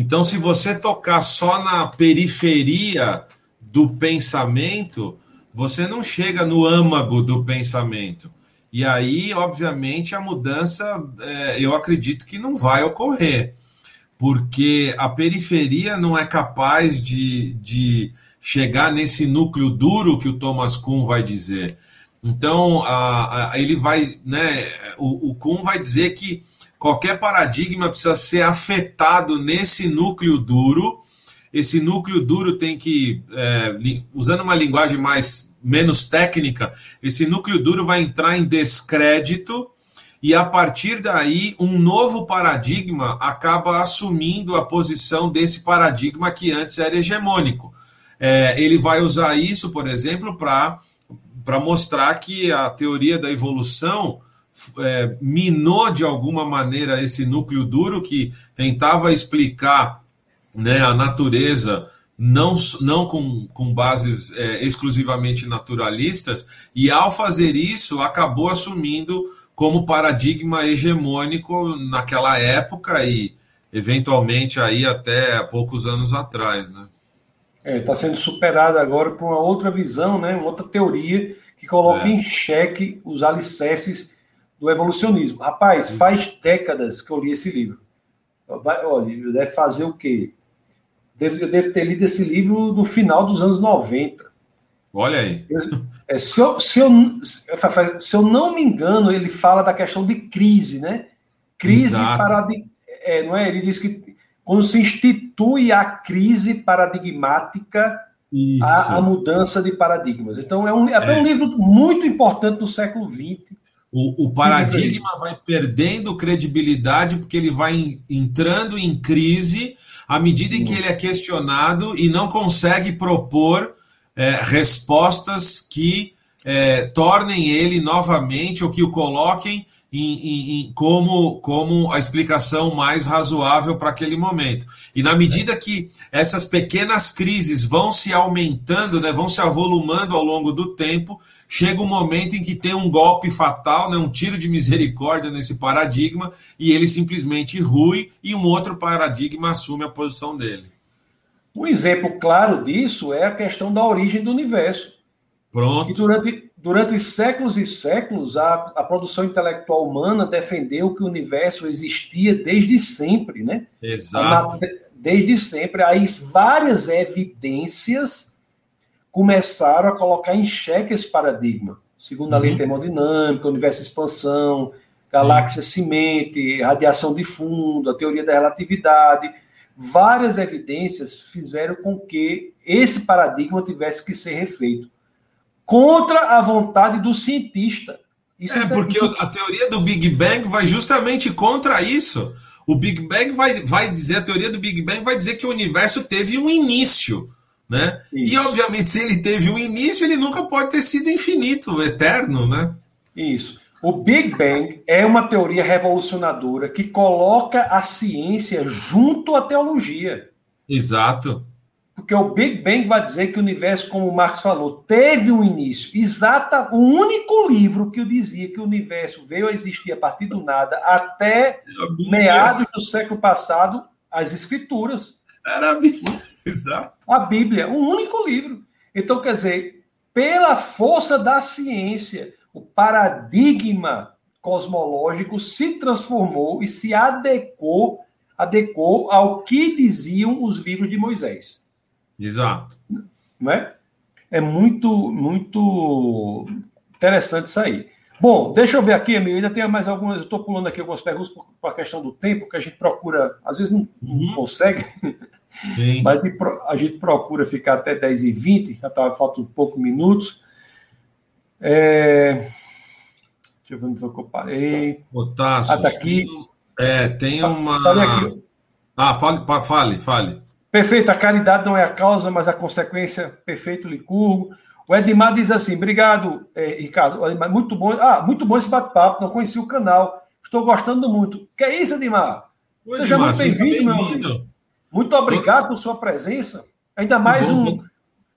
Então, se você tocar só na periferia do pensamento, você não chega no âmago do pensamento. E aí, obviamente, a mudança, é, eu acredito que não vai ocorrer, porque a periferia não é capaz de, de chegar nesse núcleo duro que o Thomas Kuhn vai dizer. Então, a, a, ele vai, né, o, o Kuhn vai dizer que qualquer paradigma precisa ser afetado nesse núcleo duro. Esse núcleo duro tem que, é, usando uma linguagem mais menos técnica, esse núcleo duro vai entrar em descrédito e a partir daí um novo paradigma acaba assumindo a posição desse paradigma que antes era hegemônico. É, ele vai usar isso, por exemplo, para mostrar que a teoria da evolução é, minou de alguma maneira esse núcleo duro que tentava explicar né, a natureza não, não com, com bases é, exclusivamente naturalistas, e ao fazer isso acabou assumindo como paradigma hegemônico naquela época e eventualmente aí até poucos anos atrás, né? Está é, sendo superada agora por uma outra visão, né? uma outra teoria que coloca é. em xeque os alicerces do evolucionismo. Rapaz, uhum. faz décadas que eu li esse livro. Vai, olha, deve fazer o quê? Devo, eu devo ter lido esse livro no final dos anos 90. Olha aí. É, se, eu, se, eu, se eu não me engano, ele fala da questão de crise, né? Crise paradigmática. É, não é? Ele diz que quando se institui a crise paradigmática, a, a, mudança de paradigmas. Então, é um, é, é um livro muito importante do século XX. O, o paradigma vai perdendo credibilidade porque ele vai entrando em crise à medida em que ele é questionado e não consegue propor é, respostas que é, tornem ele novamente ou que o coloquem em, em, em, como, como a explicação mais razoável para aquele momento. E na medida que essas pequenas crises vão se aumentando, né, vão se avolumando ao longo do tempo, chega um momento em que tem um golpe fatal, né, um tiro de misericórdia nesse paradigma, e ele simplesmente rui e um outro paradigma assume a posição dele. Um exemplo claro disso é a questão da origem do universo. Pronto. E durante, durante séculos e séculos, a, a produção intelectual humana defendeu que o universo existia desde sempre, né? Exato. Desde sempre. Aí várias evidências começaram a colocar em xeque esse paradigma. Segundo a lei uhum. termodinâmica, universo expansão, galáxia Sim. semente, radiação de fundo, a teoria da relatividade. Várias evidências fizeram com que esse paradigma tivesse que ser refeito contra a vontade do cientista. Isso é, porque a teoria do Big Bang vai justamente contra isso. O Big Bang vai, vai dizer, a teoria do Big Bang vai dizer que o universo teve um início. Né? Isso. E, obviamente, se ele teve um início, ele nunca pode ter sido infinito, eterno, né? Isso. O Big Bang é uma teoria revolucionadora que coloca a ciência junto à teologia. Exato. Porque o Big Bang vai dizer que o universo, como o Marx falou, teve um início. Exata, o único livro que dizia que o universo veio a existir a partir do nada até meados do século passado, as escrituras. Era a Bíblia. Exato. A Bíblia, um único livro. Então, quer dizer, pela força da ciência, o paradigma cosmológico se transformou e se adequou, adequou ao que diziam os livros de Moisés. Exato. Não é? É muito, muito interessante isso aí. Bom, deixa eu ver aqui, amigo. Ainda tem mais algumas. Eu estou pulando aqui algumas perguntas para a questão do tempo, que a gente procura, às vezes não, uhum. não consegue. Sim. Mas a gente procura ficar até 10 e 20 já tá, faltam poucos minutos. É... Deixa eu ver onde eu parei. Otácio, ah, tá aqui. É, tem tá, uma. Tá ah, fale, fale, fale. Perfeito, a caridade não é a causa, mas a consequência. Perfeito, Licurgo. O Edmar diz assim: obrigado, é, Ricardo. Muito bom. Ah, muito bom esse bate-papo. Não conheci o canal. Estou gostando muito. Que é isso, Edmar? Oi, Seja Edmar, muito bem-vindo, meu amigo. Muito obrigado por sua presença. Ainda mais um,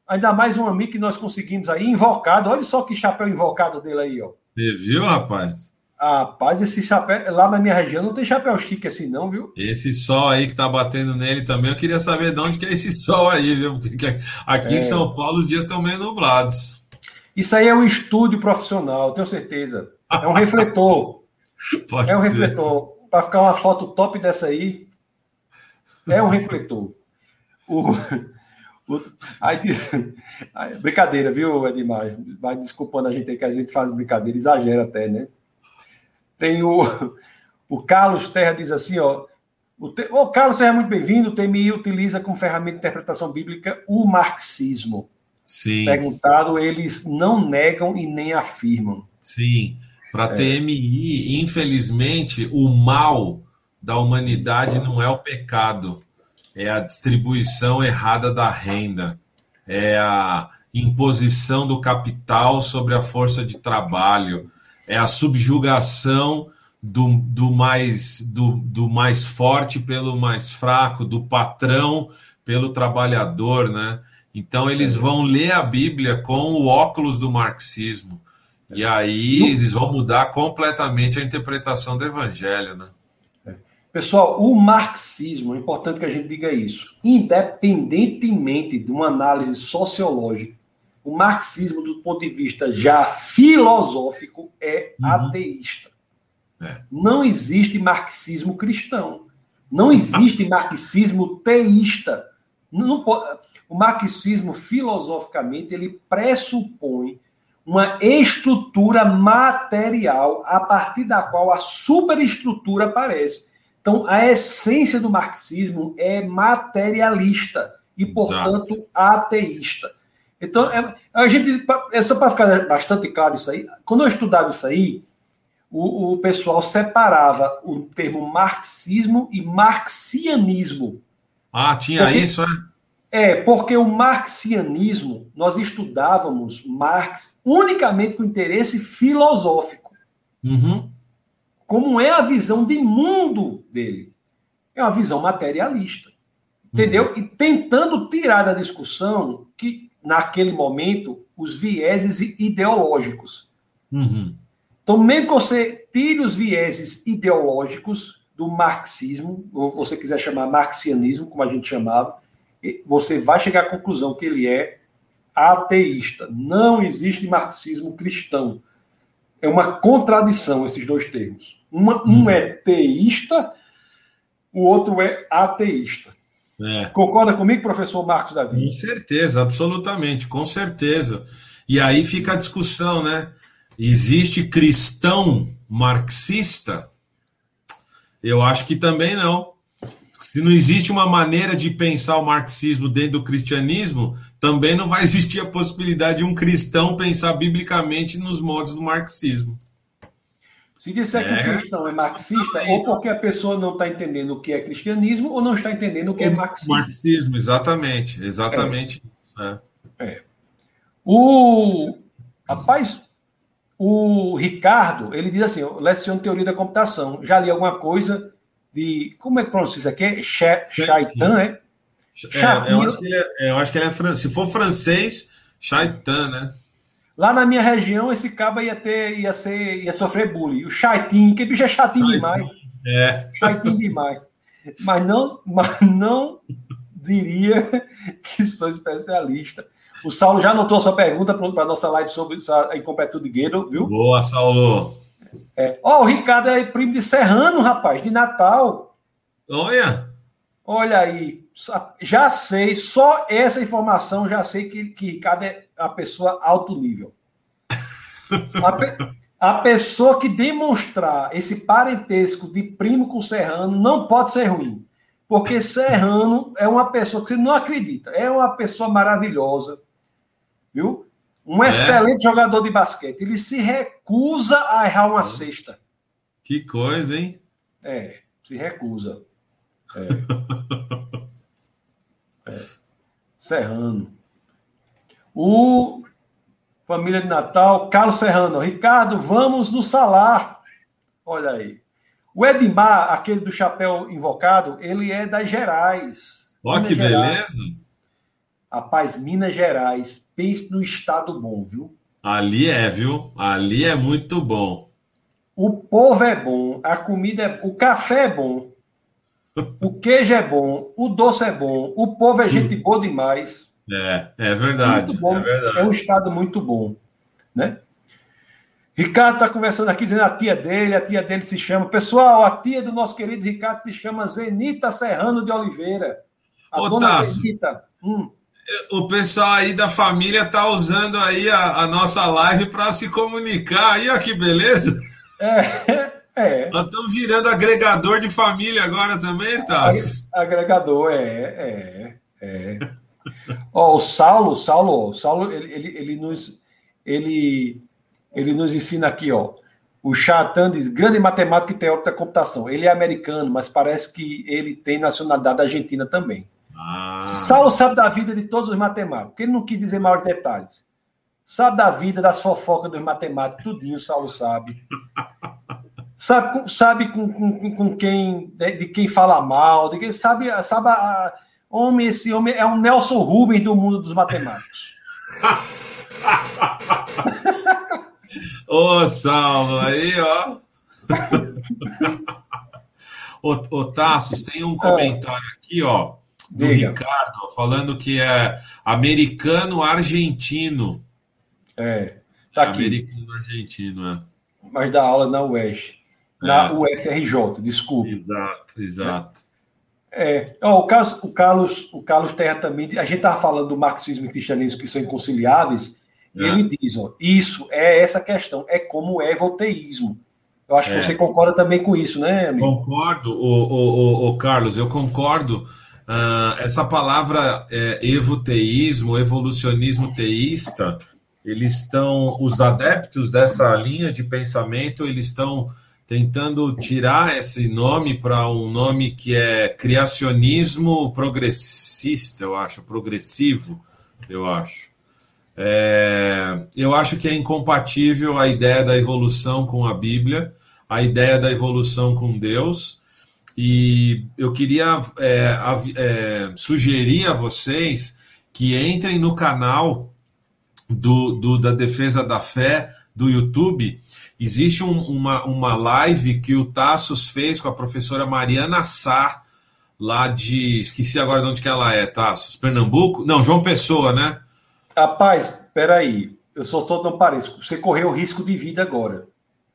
ainda mais um amigo que nós conseguimos aí, invocado. Olha só que chapéu invocado dele aí, ó. Você viu, rapaz? Rapaz, esse chapéu, lá na minha região não tem chapéu chique assim, não, viu? Esse sol aí que tá batendo nele também, eu queria saber de onde que é esse sol aí, viu? Porque aqui é. em São Paulo os dias estão meio nublados. Isso aí é um estúdio profissional, tenho certeza. É um refletor. *laughs* Pode é um ser. refletor. Para ficar uma foto top dessa aí, é um refletor. O, o, aí, aí, brincadeira, viu, Edmar? Vai desculpando a gente aí que a gente faz brincadeira, exagera até, né? Tem o, o Carlos Terra diz assim, ó. O, te, o Carlos seja muito bem-vindo. O TMI utiliza como ferramenta de interpretação bíblica o marxismo. Sim. Perguntado, eles não negam e nem afirmam. Sim. Para a é. TMI, infelizmente, o mal da humanidade não é o pecado, é a distribuição errada da renda, é a imposição do capital sobre a força de trabalho, é a subjugação do, do, mais, do, do mais forte pelo mais fraco, do patrão pelo trabalhador, né? Então eles vão ler a Bíblia com o óculos do marxismo. E aí eles vão mudar completamente a interpretação do evangelho, né? Pessoal, o marxismo, é importante que a gente diga isso, independentemente de uma análise sociológica o marxismo, do ponto de vista já filosófico, é uhum. ateísta. É. Não existe marxismo cristão. Não existe marxismo teísta. Não, o marxismo, filosoficamente, ele pressupõe uma estrutura material a partir da qual a superestrutura aparece. Então, a essência do marxismo é materialista e, portanto, Exato. ateísta. Então, é, a gente, é só para ficar bastante claro isso aí, quando eu estudava isso aí, o, o pessoal separava o termo marxismo e marxianismo. Ah, tinha porque, isso, é? É, porque o marxianismo, nós estudávamos Marx unicamente com interesse filosófico. Uhum. Como é a visão de mundo dele? É uma visão materialista. Entendeu? Uhum. E tentando tirar da discussão que naquele momento, os vieses ideológicos. Uhum. Então, mesmo que você tire os vieses ideológicos do marxismo, ou você quiser chamar marxianismo, como a gente chamava, você vai chegar à conclusão que ele é ateísta. Não existe marxismo cristão. É uma contradição esses dois termos. Uma, um uhum. é teísta, o outro é ateísta. É. Concorda comigo, professor Marcos Davi? Com certeza, absolutamente, com certeza. E aí fica a discussão, né? Existe cristão marxista? Eu acho que também não. Se não existe uma maneira de pensar o marxismo dentro do cristianismo, também não vai existir a possibilidade de um cristão pensar biblicamente nos modos do marxismo. Se disser é, que o cristão é marxista, ou porque a pessoa não está entendendo o que é cristianismo, ou não está entendendo o que é marxismo. Marxismo, exatamente. Exatamente. É. é. O rapaz, o Ricardo, ele diz assim: leciono teoria da computação. Já li alguma coisa de. Como é que pronuncia isso aqui? Chaitan, é? é eu, acho que ele é, eu acho que ele é francês. Se for francês, Chaitan, né? Lá na minha região, esse caba ia ter, ia ser, ia sofrer bullying. O chatinho, que bicho é chatinho demais. É. Chatinho demais. Mas não, mas não diria que sou especialista. O Saulo já anotou a sua pergunta para a nossa live sobre a incompletude Guedo, viu? Boa, Saulo. É. Ó, oh, o Ricardo é primo de Serrano, rapaz, de Natal. Olha. Olha aí, já sei, só essa informação já sei que, que Ricardo é a pessoa alto nível. A, pe, a, pessoa que demonstrar esse parentesco de primo com Serrano não pode ser ruim. Porque Serrano é uma pessoa que você não acredita. É uma pessoa maravilhosa. Viu? Um é. excelente jogador de basquete. Ele se recusa a errar uma cesta. Que coisa, hein? É, se recusa. É. *laughs* é. Serrano. O Família de Natal, Carlos Serrano. Ricardo, vamos nos falar. Olha aí. O Edmar, aquele do chapéu invocado, ele é das Gerais. Olha que Gerais. beleza. Rapaz, Minas Gerais, pense no estado bom, viu? Ali é, viu? Ali é muito bom. O povo é bom, a comida é, o café é bom, *laughs* o queijo é bom, o doce é bom, o povo é gente boa demais. É, é verdade. É, verdade. é um estado muito bom, né? Ricardo está conversando aqui dizendo a tia dele, a tia dele se chama. Pessoal, a tia do nosso querido Ricardo se chama Zenita Serrano de Oliveira. A Ô, dona Zenita. Hum. O pessoal aí da família tá usando aí a, a nossa live para se comunicar. Aí, ó, que beleza. É, é. Nós estamos virando agregador de família agora também, Tassi. Agregador, é, é, é. Ó, o Saulo, Saulo, o Saulo, ele, ele, ele nos. Ele ele nos ensina aqui, ó. O Chatan diz, grande matemático e teórico da computação. Ele é americano, mas parece que ele tem nacionalidade argentina também. Ah. Saulo sabe da vida de todos os matemáticos. Ele não quis dizer maiores detalhes. Sabe da vida, das fofocas dos matemáticos, tudinho Saulo sabe. sabe sabe com, com, com quem, de, de, quem fala mal, de quem sabe, sabe a, homem, esse homem é um Nelson Rubens do mundo dos matemáticos. *laughs* Ô, Saulo, aí, ó. *laughs* ô, ô Tassos, tem um comentário aqui, ó, do Diga. Ricardo, falando que é americano-argentino. É, tá é aqui. Americano-argentino, é. Mas dá aula na UES. Na é. UFRJ, desculpa. Exato, exato. É, ó, o, Carlos, o, Carlos, o Carlos Terra também. A gente estava falando do marxismo e cristianismo que são inconciliáveis. É. Ele diz: ó, isso é essa questão, é como é volteísmo. Eu acho é. que você concorda também com isso, né, amigo? Concordo, o, o, o, Carlos, eu concordo. Uh, essa palavra é, evoteísmo, evolucionismo teísta, eles estão, os adeptos dessa linha de pensamento, eles estão tentando tirar esse nome para um nome que é criacionismo progressista, eu acho, progressivo, eu acho. É, eu acho que é incompatível a ideia da evolução com a Bíblia, a ideia da evolução com Deus, e eu queria é, é, sugerir a vocês que entrem no canal do, do, da Defesa da Fé do YouTube. Existe um, uma, uma live que o Tassos fez com a professora Mariana Sá, lá de. Esqueci agora de onde que ela é, Tassos. Pernambuco? Não, João Pessoa, né? Rapaz, peraí. Eu só estou parecido. Você correu risco de vida agora.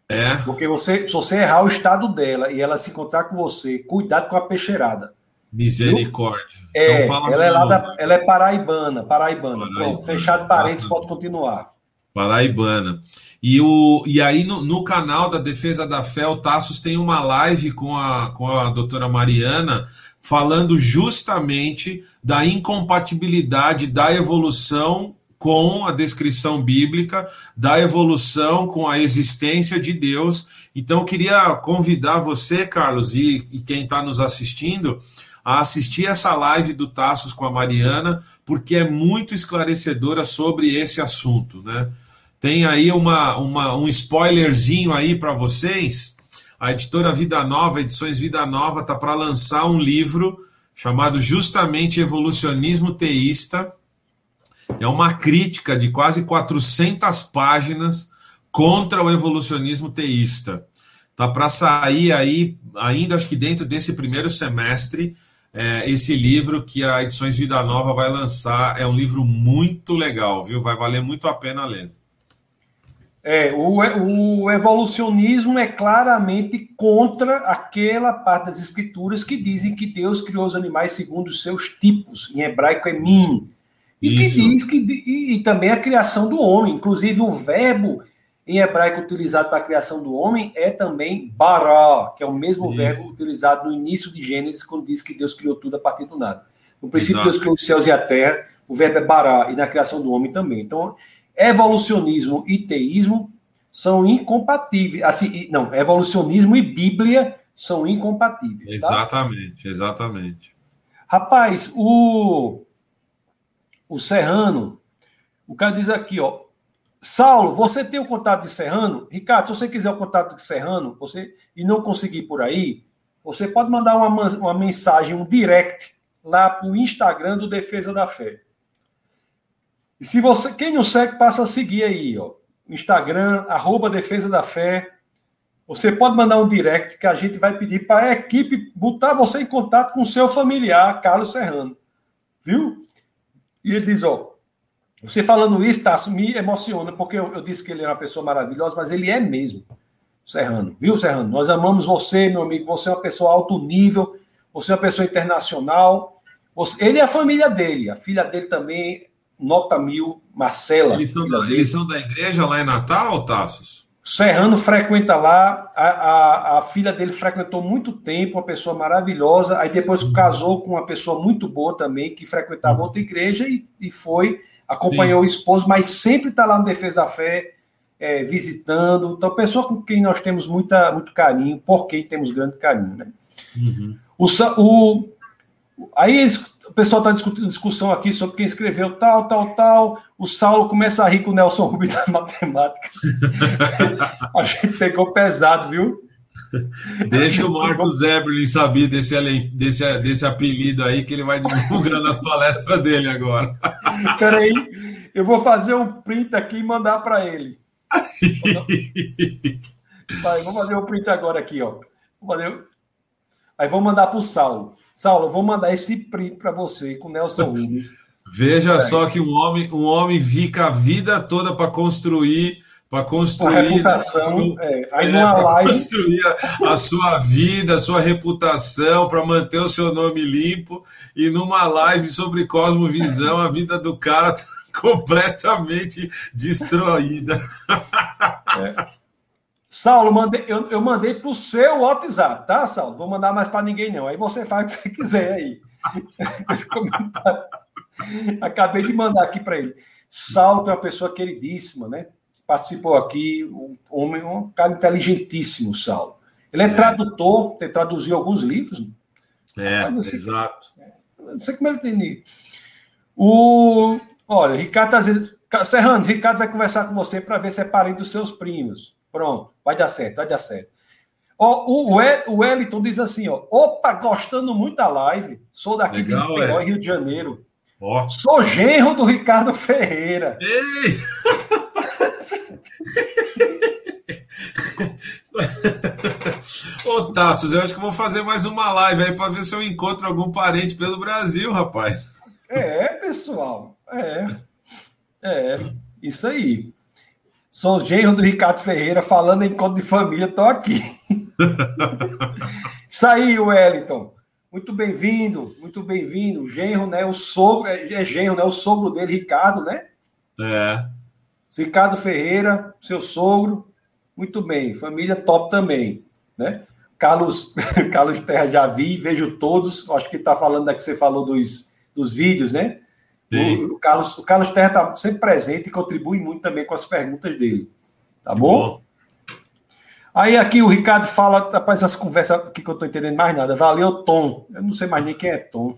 É. Porque você, se você errar o estado dela e ela se encontrar com você, cuidado com a peixeirada. Misericórdia. É, então ela, é lá da, ela é paraibana, paraibana. paraibana Pronto, fechado parênteses, pode continuar. Paraibana. E, o, e aí, no, no, canal da Defesa da Fé, o Tassos tem uma live com a, com a doutora Mariana falando justamente da incompatibilidade da evolução com a descrição bíblica, da evolução com a existência de Deus. Então, eu queria convidar você, Carlos, e, e quem está nos assistindo, a assistir essa live do Taços com a Mariana, porque é muito esclarecedora sobre esse assunto. Né? Tem aí uma, uma um spoilerzinho aí para vocês a editora Vida Nova, Edições Vida Nova, está para lançar um livro chamado justamente Evolucionismo Teísta. É uma crítica de quase 400 páginas contra o evolucionismo teísta. Tá para sair aí, ainda acho que dentro desse primeiro semestre, é, esse livro que a Edições Vida Nova vai lançar. É um livro muito legal, viu? Vai valer muito a pena ler. É, o, o evolucionismo é claramente contra aquela parte das escrituras que dizem que Deus criou os animais segundo os seus tipos, em hebraico é min, e Isso. que diz que e, e, também a criação do homem, inclusive o verbo em hebraico utilizado para a criação do homem é também bara, que é o mesmo Isso. verbo utilizado no início de Gênesis, quando diz que Deus criou tudo a partir do nada. No princípio, Exato. Deus criou os céus e a terra, o verbo é bara, e na criação do homem também. Então, evolucionismo e teísmo são incompatíveis. Assim, não, evolucionismo e Bíblia são incompatíveis. Tá? Exatamente, exatamente. Rapaz, o, o Serrano, o cara diz aqui, ó. Saulo, você tem o contato de Serrano? Ricardo, se você quiser o contato de Serrano você, e não conseguir por aí, você pode mandar uma, uma mensagem, um direct, lá para o Instagram do Defesa da Fé. E se você, quem não segue, passa a seguir aí, ó. Instagram, arroba Defesa da Fé. Você pode mandar um direct que a gente vai pedir para a equipe botar você em contato com seu familiar, Carlos Serrano. Viu? E ele diz, ó, você falando isso, Tasso, me emociona, porque eu, eu, disse que ele é uma pessoa maravilhosa, mas ele é mesmo, Serrano. Viu, Serrano? Nós amamos você, meu amigo. Você é uma pessoa alto nível, você é uma pessoa internacional. Você, ele é a família dele, a filha dele também, nota mil, Marcela. Eles são, da, eles são da igreja lá em Natal, Tassos? Serrano frequenta lá, a, a, a, filha dele frequentou muito tempo, uma pessoa maravilhosa, aí depois uhum. casou com uma pessoa muito boa também, que frequentava outra igreja e, e foi, acompanhou Sim. o esposo, mas sempre está lá no Defesa da Fé, é, visitando. Então, pessoa com quem nós temos muita, muito carinho, por quem temos grande carinho. Né? Uhum. O, o, aí eles o pessoal está discutindo discussão aqui sobre quem escreveu tal, tal, tal. O Saulo começa a rir com o Nelson Rubens da *laughs* matemática. a gente pegou pesado, viu? Deixa o Marcos Eberlin saber desse, desse, desse apelido aí, que ele vai divulgar nas palestras dele agora. *laughs* Peraí, eu vou fazer um print aqui e mandar para ele. *laughs* Vai, vou fazer um print agora aqui, ó. Aí vou mandar para o Saulo. Saulo, eu vou mandar esse print para você com o Nelson Rubens. *laughs* Veja é. só que um homem, um homem fica a vida toda para construir para construir, a reputação, é, aí é, numa *laughs* live... construir a, a, sua vida, a sua reputação, para manter o seu nome limpo. E numa live sobre cosmovisão, a vida do cara *laughs* tá completamente destruída. É. Saulo, mandei, eu, eu mandei para o seu WhatsApp, tá, Saulo? Vou mandar mais para ninguém, não. Aí você faz o que você quiser aí. *laughs* Acabei de mandar aqui para ele. Saulo, que é uma pessoa queridíssima, né? Participou aqui, um homem, um cara inteligentíssimo, Saulo. Ele é, é. tradutor, tem traduziu alguns livros. É, assim, exato. Não sei como ele tem. O, olha, Ricardo está dizendo. Serrano, Ricardo vai conversar com você para ver se é parente dos seus primos. Pronto, vai dar certo, vai dar certo. Ó, o, o Wellington diz assim, ó, opa, gostando muito da live, sou daqui Legal, de Niterói, é. Rio de Janeiro. Ó. Sou genro do Ricardo Ferreira. Ei! *laughs* Ô, Tassos, eu acho que vou fazer mais uma live aí para ver se eu encontro algum parente pelo Brasil, rapaz. É, pessoal. É. É, isso aí. Sou genro do Ricardo Ferreira, falando em encontro de família, estou aqui. *laughs* Isso aí, Wellington. Muito bem-vindo, muito bem-vindo. Genro, né? O sogro, é, é genro, né? O sogro dele, Ricardo, né? É. Ricardo Ferreira, seu sogro. Muito bem. Família top também, né? Carlos, *laughs* Carlos Terra já vi, vejo todos. Acho que está falando da que você falou dos, dos vídeos, né? O, o, Carlos, o Carlos Terra está sempre presente e contribui muito também com as perguntas dele. Tá bom? bom? Aí aqui o Ricardo fala, rapaz, essa conversa aqui que eu estou entendendo mais nada. Valeu, Tom. Eu não sei mais nem quem é Tom.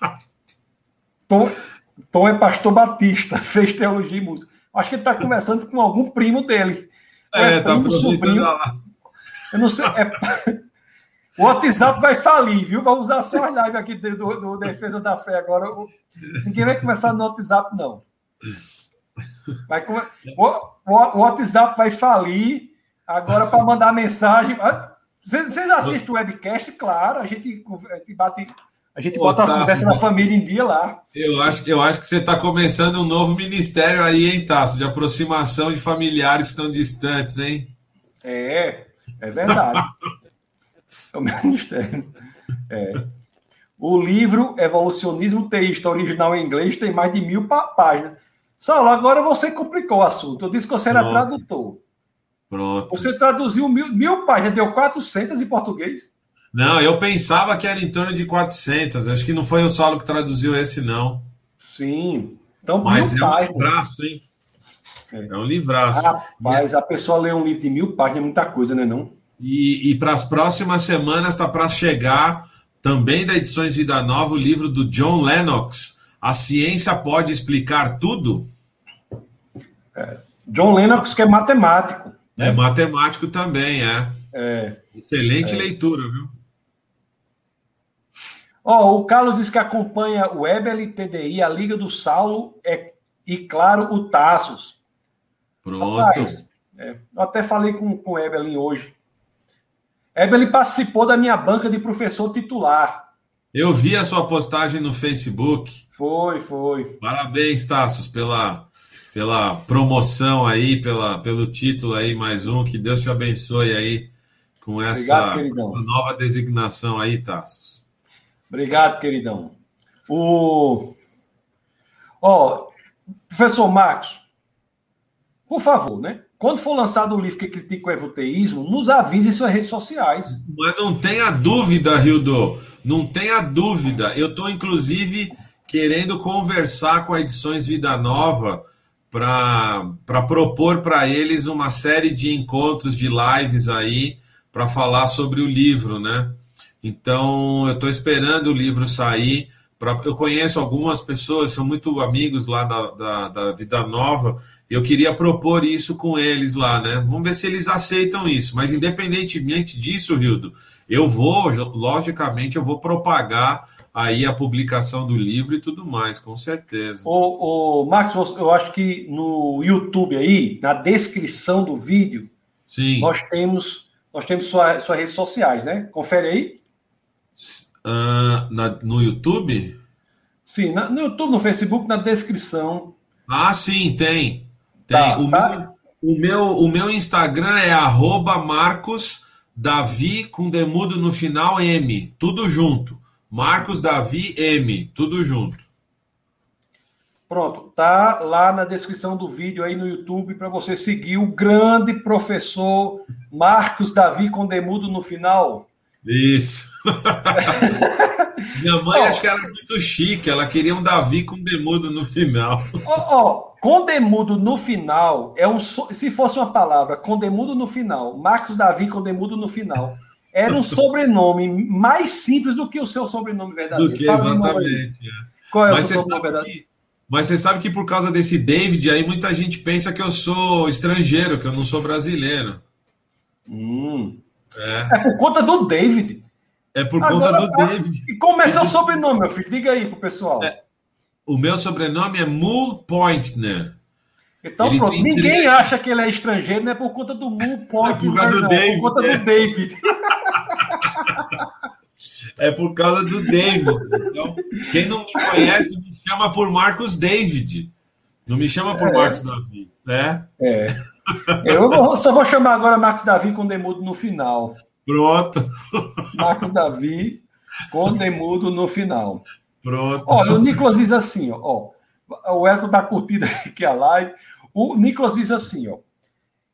*laughs* Tom, Tom é pastor batista, *laughs* fez teologia e música. Acho que ele está conversando com algum primo dele. É, é tá sobrinho. Eu não sei. É, *laughs* o WhatsApp vai falir, viu? Vamos usar só as lives aqui do, do Defesa da Fé agora. Ninguém vai começar no WhatsApp, não. Vai, o, o, WhatsApp vai falir agora para mandar mensagem. Vocês, vocês assistem o webcast? Claro, a gente, a gente bate. A gente bota a conversa da família em dia lá. Eu acho, eu acho que você está começando um novo ministério aí, hein, Tasso? De aproximação de familiares que estão distantes, hein? É, é verdade. *laughs* É *laughs* o ministério. É. O livro Evolucionismo Teísta, original em inglês, tem mais de mil páginas. Saulo, agora você complicou o assunto. Eu disse que você era Pronto. tradutor. Pronto. Você traduziu mil, mil páginas, deu 400 em português? Não, eu pensava que era em torno de 400. Acho que não foi o Saulo que traduziu esse, não. Sim. Então, Mas é páginas. um livraço, hein? É, é um livraço. Rapaz, a pessoa lê um livro de mil páginas é muita coisa, né? Não? E, e para as próximas semanas está para chegar também da Edições Vida Nova o livro do John Lennox. A ciência pode explicar tudo? É. John Lennox, que é matemático. É matemático também, é. É. Excelente é. leitura, viu? Oh, o Carlos diz que acompanha o Ebel TDI, a Liga do Saulo é, e, claro, o Tassos. Pronto. Rapaz, é, eu até falei com, com o Ebelin hoje. Ebelin participou da minha banca de professor titular. Eu vi a sua postagem no Facebook. Foi, foi. Parabéns, Tassos, pela, pela promoção aí, pela, pelo título aí, mais um. Que Deus te abençoe aí com essa Obrigado, nova designação aí, Tassos. Obrigado, queridão. O... Ó, professor Marcos, por favor, né? Quando for lançado o livro que critica o evoteísmo, nos avise em suas redes sociais. Mas não tenha dúvida, Rildo. Não tenha dúvida. Eu estou, inclusive, querendo conversar com a Edições Vida Nova para propor para eles uma série de encontros, de lives aí, para falar sobre o livro, né? Então, eu estou esperando o livro sair. Pra, eu conheço algumas pessoas, são muito amigos lá da, da, da Vida Nova eu queria propor isso com eles lá, né? Vamos ver se eles aceitam isso. Mas independentemente disso, Rildo, eu vou, logicamente, eu vou propagar aí a publicação do livro e tudo mais, com certeza. O, o Max, eu acho que no YouTube aí, na descrição do vídeo, Sim. nós temos nós temos sua, suas redes sociais, né? Confere aí. Uh, na, no YouTube? Sim, na, no YouTube, no Facebook, na descrição. Ah, sim, tem. Tem. Tá, o, tá. Meu, o, meu, o meu Instagram é arroba Marcos Davi com demudo no final M. Tudo junto. Marcos Davi M. Tudo junto. Pronto, tá lá na descrição do vídeo aí no YouTube para você seguir o grande professor Marcos Davi com demudo no final. Isso. *laughs* Minha mãe oh, acho que era muito chique, ela queria um Davi com demudo no final. Ó, oh, oh, Condemudo no final é um. Se fosse uma palavra, condemudo no final, Marcos Davi Condemudo no final, era um *laughs* sobrenome mais simples do que o seu sobrenome verdadeiro. Do que exatamente. É. Qual é mas o seu sobrenome verdadeiro? Que, mas você sabe que por causa desse David aí, muita gente pensa que eu sou estrangeiro, que eu não sou brasileiro. Hum. É. é por conta do David. É por Agora, conta do tá. David. E como é seu sobrenome, meu filho? Diga aí pro pessoal. É, o meu sobrenome é Moore Pointner. Então, ele pronto. Ninguém acha que ele é estrangeiro, não é por conta do Moore Pointner. *laughs* É por causa do não, David. É por conta do David. *laughs* é por causa do David. Então, quem não me conhece, me chama por Marcos David. Não me chama por é. Marcos Davi, né? É. Eu só vou chamar agora Marcos Davi com demudo no final. Pronto. Marcos Davi com demudo no final. Pronto. Olha, o Nicolas diz assim, ó, o Elton está curtindo *laughs* aqui a live. O Nicolas diz assim, ó.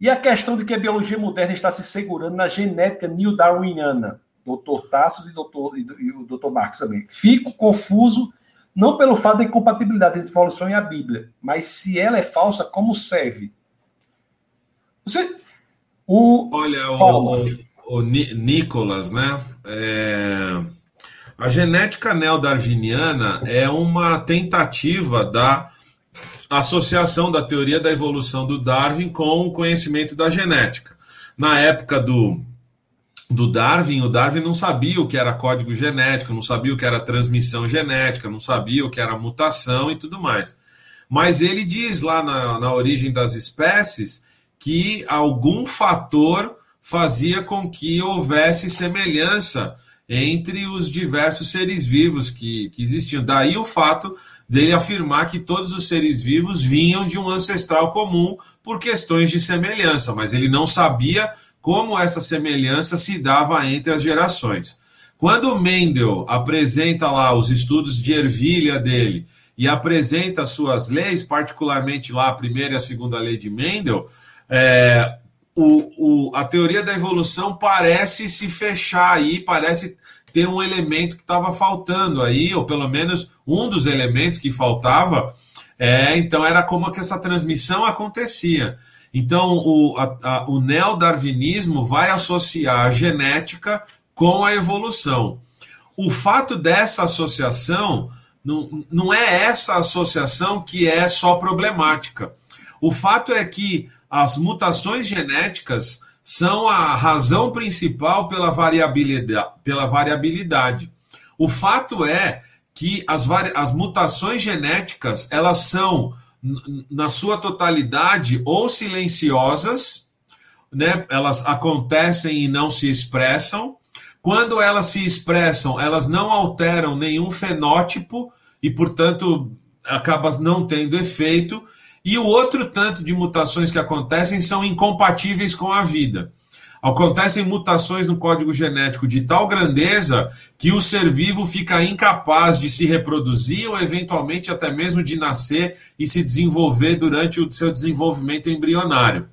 E a questão de que a biologia moderna está se segurando na genética neo-darwiniana, doutor Tassos e, doutor, e, e o doutor Marcos também. Fico confuso, não pelo fato da incompatibilidade entre evolução e a Bíblia, mas se ela é falsa, como serve? Você. O, Olha, o, o, o, Nicolas, né? É a genética neodarwiniana é uma tentativa da associação da teoria da evolução do Darwin com o conhecimento da genética. Na época do, do Darwin, o Darwin não sabia o que era código genético, não sabia o que era transmissão genética, não sabia o que era mutação e tudo mais. Mas ele diz lá na, na origem das espécies que algum fator fazia com que houvesse semelhança entre os diversos seres vivos que, que existiam. Daí o fato dele afirmar que todos os seres vivos vinham de um ancestral comum por questões de semelhança, mas ele não sabia como essa semelhança se dava entre as gerações. Quando Mendel apresenta lá os estudos de ervilha dele e apresenta suas leis, particularmente lá a primeira e a segunda lei de Mendel, é, o, o, a teoria da evolução parece se fechar aí, parece ter um elemento que estava faltando aí, ou pelo menos um dos elementos que faltava. É, então era como que essa transmissão acontecia. Então o, a, a, o neodarwinismo vai associar a genética com a evolução. O fato dessa associação não, não é essa associação que é só problemática. O fato é que as mutações genéticas são a razão principal pela variabilidade. Pela variabilidade. O fato é que as, as mutações genéticas elas são na sua totalidade ou silenciosas, né? Elas acontecem e não se expressam. Quando elas se expressam, elas não alteram nenhum fenótipo e, portanto, acabam não tendo efeito. E o outro tanto de mutações que acontecem são incompatíveis com a vida. Acontecem mutações no código genético de tal grandeza que o ser vivo fica incapaz de se reproduzir ou, eventualmente, até mesmo de nascer e se desenvolver durante o seu desenvolvimento embrionário.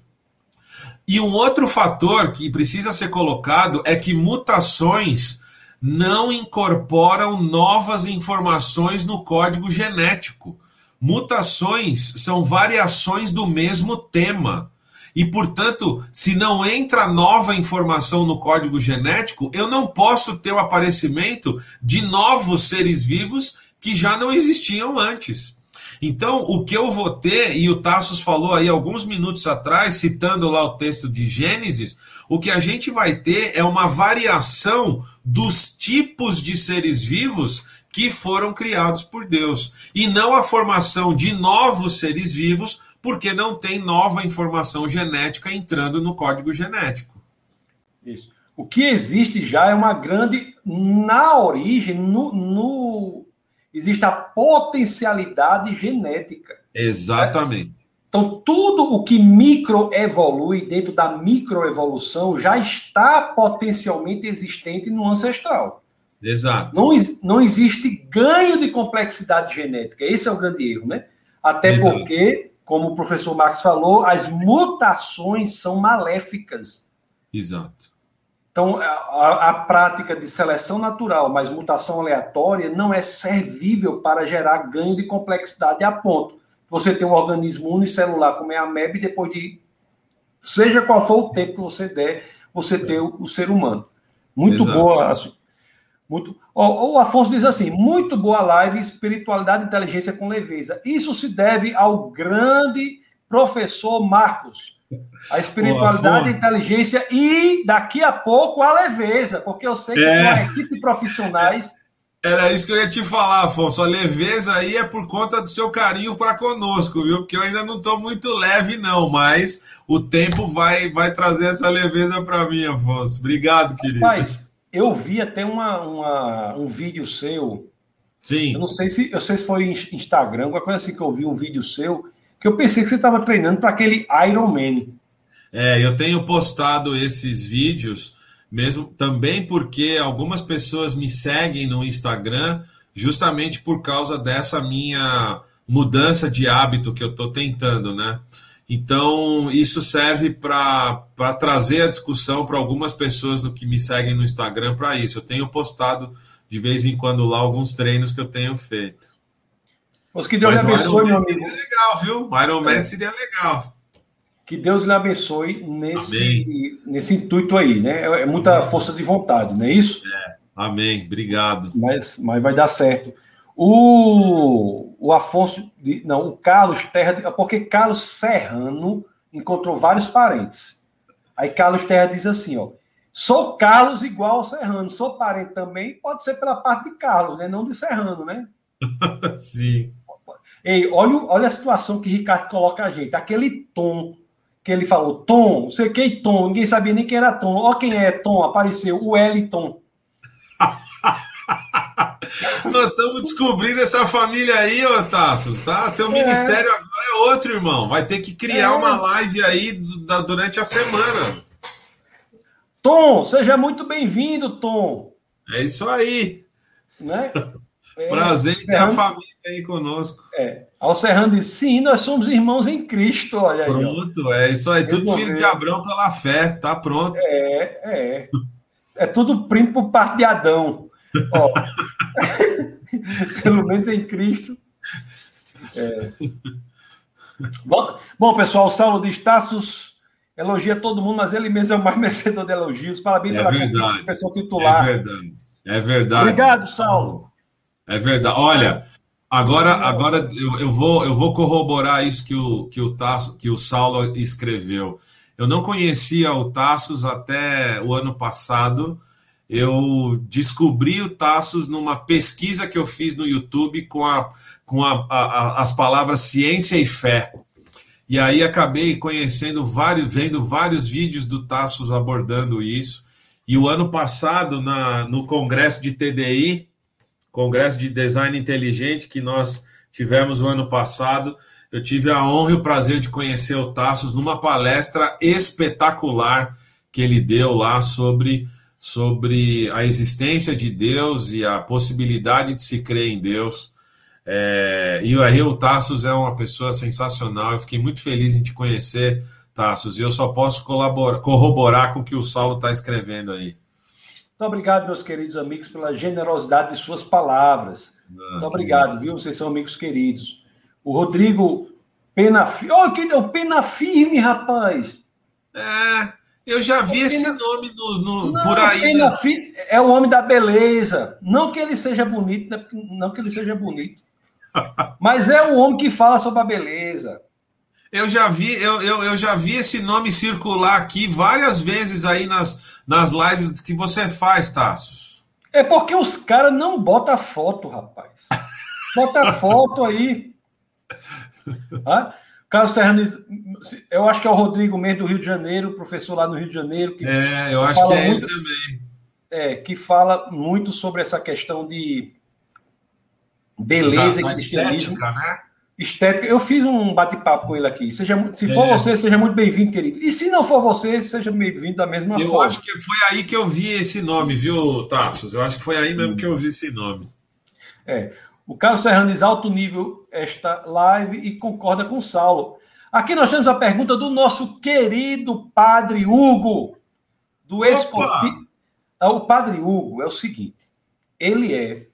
E um outro fator que precisa ser colocado é que mutações não incorporam novas informações no código genético. Mutações são variações do mesmo tema. E, portanto, se não entra nova informação no código genético, eu não posso ter o aparecimento de novos seres vivos que já não existiam antes. Então, o que eu vou ter, e o Tassos falou aí alguns minutos atrás, citando lá o texto de Gênesis, o que a gente vai ter é uma variação dos tipos de seres vivos que foram criados por Deus, e não a formação de novos seres vivos porque não tem nova informação genética entrando no código genético. Isso. O que existe já é uma grande. Na origem, no, no existe a potencialidade genética. Exatamente. Então, tudo o que microevolui dentro da microevolução já está potencialmente existente no ancestral. Exato. Não, não existe ganho de complexidade genética. Esse é o grande erro, né? Até Exato. porque como o professor Marx falou, as mutações são maléficas. Exato. Então, a, a, prática de seleção natural, mas mutação aleatória, não é servível para gerar ganho de complexidade a ponto. Você ter um organismo unicelular como é a MEB, depois de, seja qual for o tempo que você der, você ter o, o ser humano. Muito Exato. boa. Assim, muito, o, o Afonso diz assim: muito boa live, espiritualidade e inteligência com leveza. Isso se deve ao grande professor Marcos. A espiritualidade, a inteligência e daqui a pouco a leveza, porque eu sei que é. uma equipe de profissionais. Era isso que eu ia te falar, Afonso. A leveza aí é por conta do seu carinho para conosco, viu? Porque eu ainda não estou muito leve, não, mas o tempo vai, vai trazer essa leveza para mim, Afonso. Obrigado, querido. Rapaz, eu vi até uma, uma, um vídeo seu. Sim. Eu não sei se eu sei se foi Instagram, alguma coisa assim que eu vi um vídeo seu, que eu pensei que você estava treinando para aquele Iron Man. É, eu tenho postado esses vídeos mesmo também porque algumas pessoas me seguem no Instagram justamente por causa dessa minha mudança de hábito que eu estou tentando, né? Então, isso serve para trazer a discussão para algumas pessoas do que me seguem no Instagram para isso. Eu tenho postado de vez em quando lá alguns treinos que eu tenho feito. Mas que Deus Mas lhe abençoe, meu amigo. Seria legal, viu? Iron Man é. seria legal. Que Deus lhe abençoe nesse, nesse intuito aí, né? É, é muita força de vontade, não é isso? É. Amém. Obrigado. Mas, mas vai dar certo. O, o Afonso, não, o Carlos Terra, porque Carlos Serrano encontrou vários parentes. Aí Carlos Terra diz assim, ó, sou Carlos igual ao Serrano, sou parente também, pode ser pela parte de Carlos, né, não de Serrano, né? *laughs* Sim. Ei, olha, olha a situação que Ricardo coloca a gente, aquele tom que ele falou, Tom, sei que Tom, ninguém sabia nem quem era Tom, ó quem é Tom, apareceu, o Tom. *laughs* Nós estamos descobrindo essa família aí, ô Tassos, tá? Teu é. ministério agora é outro, irmão. Vai ter que criar é. uma live aí durante a semana. Tom, seja muito bem-vindo, Tom. É isso aí. Né? É, *laughs* Prazer em ter a família aí conosco. É. Serrano disse: sim, nós somos irmãos em Cristo. Olha aí. Pronto, é isso aí. Tudo filho de Abraão pela fé, tá pronto. É, é. É tudo primo por parte de Adão. Ó, *laughs* pelo menos em Cristo. É. Bom, bom, pessoal, o Saulo de Estácios elogia todo mundo, mas ele mesmo é o mais *laughs* merecedor de elogios. Parabéns é pela verdade. pessoa titular. É verdade. É verdade. Obrigado, Saulo. É verdade. Olha, Agora, agora eu, eu, vou, eu vou corroborar isso que o, que, o Tasso, que o Saulo escreveu. Eu não conhecia o Tassos até o ano passado. Eu descobri o Tassos numa pesquisa que eu fiz no YouTube com, a, com a, a, as palavras ciência e fé. E aí acabei conhecendo vários, vendo vários vídeos do Tassos abordando isso. E o ano passado, na, no congresso de TDI, congresso de design inteligente que nós tivemos o ano passado, eu tive a honra e o prazer de conhecer o Tassos numa palestra espetacular que ele deu lá sobre, sobre a existência de Deus e a possibilidade de se crer em Deus. É, e aí o Tassos é uma pessoa sensacional. Eu fiquei muito feliz em te conhecer, Tassos. E eu só posso colaborar, corroborar com o que o Saulo está escrevendo aí. Muito obrigado, meus queridos amigos, pela generosidade de suas palavras. Ah, muito obrigado, viu? Vocês são amigos queridos. O Rodrigo Pena. Oh, que deu Pena Firme, rapaz. É, eu já vi esse nome no, no não, por aí. Né? É o homem da beleza. Não que ele seja bonito, né? não que ele seja bonito. *laughs* Mas é o homem que fala sobre a beleza. Eu já vi, eu, eu, eu já vi esse nome circular aqui várias vezes aí nas, nas lives que você faz, Tassos. É porque os caras não botam foto, rapaz. Bota foto aí. *laughs* Ah? Carlos Serrano, eu acho que é o Rodrigo mesmo do Rio de Janeiro, professor lá no Rio de Janeiro. Que é, eu acho que é muito, ele também. É, que fala muito sobre essa questão de beleza da, e cristianismo. Estética, né? Estética. Eu fiz um bate-papo com ele aqui. Seja, se for é. você, seja muito bem-vindo, querido. E se não for você, seja bem-vindo da mesma eu forma. Eu acho que foi aí que eu vi esse nome, viu, Tassos? Eu acho que foi aí mesmo que eu vi esse nome. É. O Carlos Serrano diz alto nível esta live e concorda com o Saulo. Aqui nós temos a pergunta do nosso querido Padre Hugo, do Escoti. Ah, o Padre Hugo é o seguinte: ele é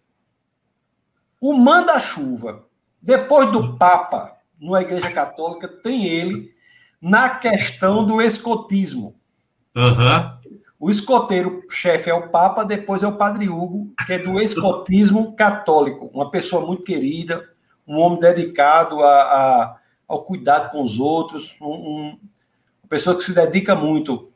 o manda-chuva. Depois do Papa, na Igreja Católica, tem ele na questão do escotismo. Uhum. O escoteiro-chefe é o Papa, depois é o Padre Hugo, que é do escotismo *laughs* católico. Uma pessoa muito querida, um homem dedicado a, a ao cuidado com os outros, um, um, uma pessoa que se dedica muito.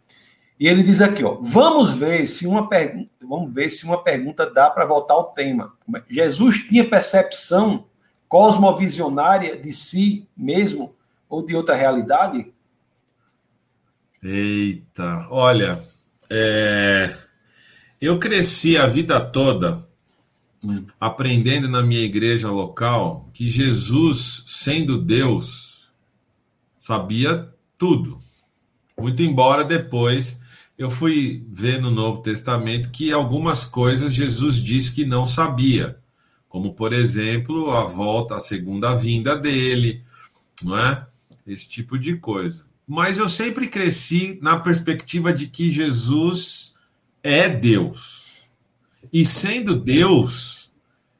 E ele diz aqui, ó, vamos ver se uma pergunta, vamos ver se uma pergunta dá para voltar ao tema. Jesus tinha percepção cosmovisionária de si mesmo ou de outra realidade? Eita, olha, é... eu cresci a vida toda aprendendo na minha igreja local que Jesus, sendo Deus, sabia tudo. Muito embora depois eu fui ver no Novo Testamento que algumas coisas Jesus disse que não sabia como por exemplo a volta, a segunda vinda dele, não é? Esse tipo de coisa. Mas eu sempre cresci na perspectiva de que Jesus é Deus. E sendo Deus,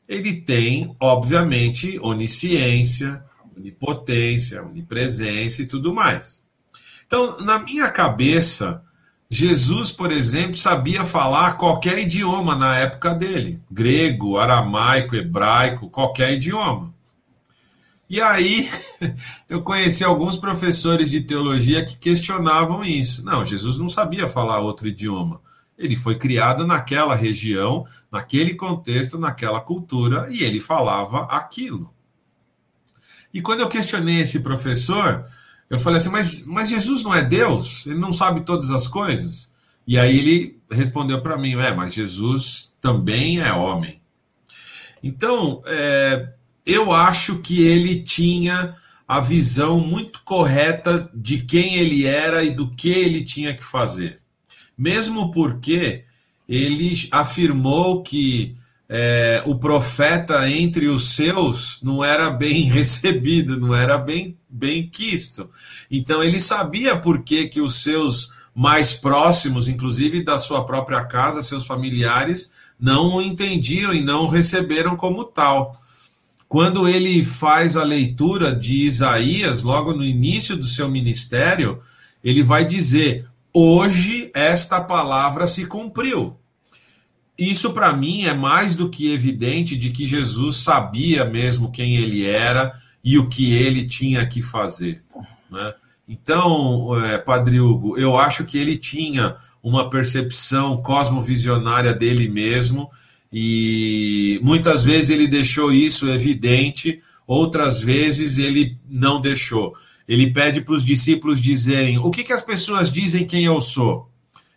ele tem, obviamente, onisciência, onipotência, onipresença e tudo mais. Então, na minha cabeça, Jesus, por exemplo, sabia falar qualquer idioma na época dele: grego, aramaico, hebraico, qualquer idioma. E aí *laughs* eu conheci alguns professores de teologia que questionavam isso. Não, Jesus não sabia falar outro idioma. Ele foi criado naquela região, naquele contexto, naquela cultura, e ele falava aquilo. E quando eu questionei esse professor, eu falei assim, mas, mas Jesus não é Deus? Ele não sabe todas as coisas? E aí ele respondeu para mim, é, mas Jesus também é homem. Então, é, eu acho que ele tinha a visão muito correta de quem ele era e do que ele tinha que fazer. Mesmo porque ele afirmou que é, o profeta entre os seus não era bem *laughs* recebido, não era bem, bem quisto. Então ele sabia por que, que os seus mais próximos, inclusive da sua própria casa, seus familiares, não o entendiam e não o receberam como tal. Quando ele faz a leitura de Isaías, logo no início do seu ministério, ele vai dizer: Hoje esta palavra se cumpriu. isso para mim é mais do que evidente de que Jesus sabia mesmo quem ele era e o que ele tinha que fazer. Né? Então, é, Padre Hugo, eu acho que ele tinha uma percepção cosmovisionária dele mesmo e muitas vezes ele deixou isso evidente, outras vezes ele não deixou. Ele pede para os discípulos dizerem: o que, que as pessoas dizem quem eu sou?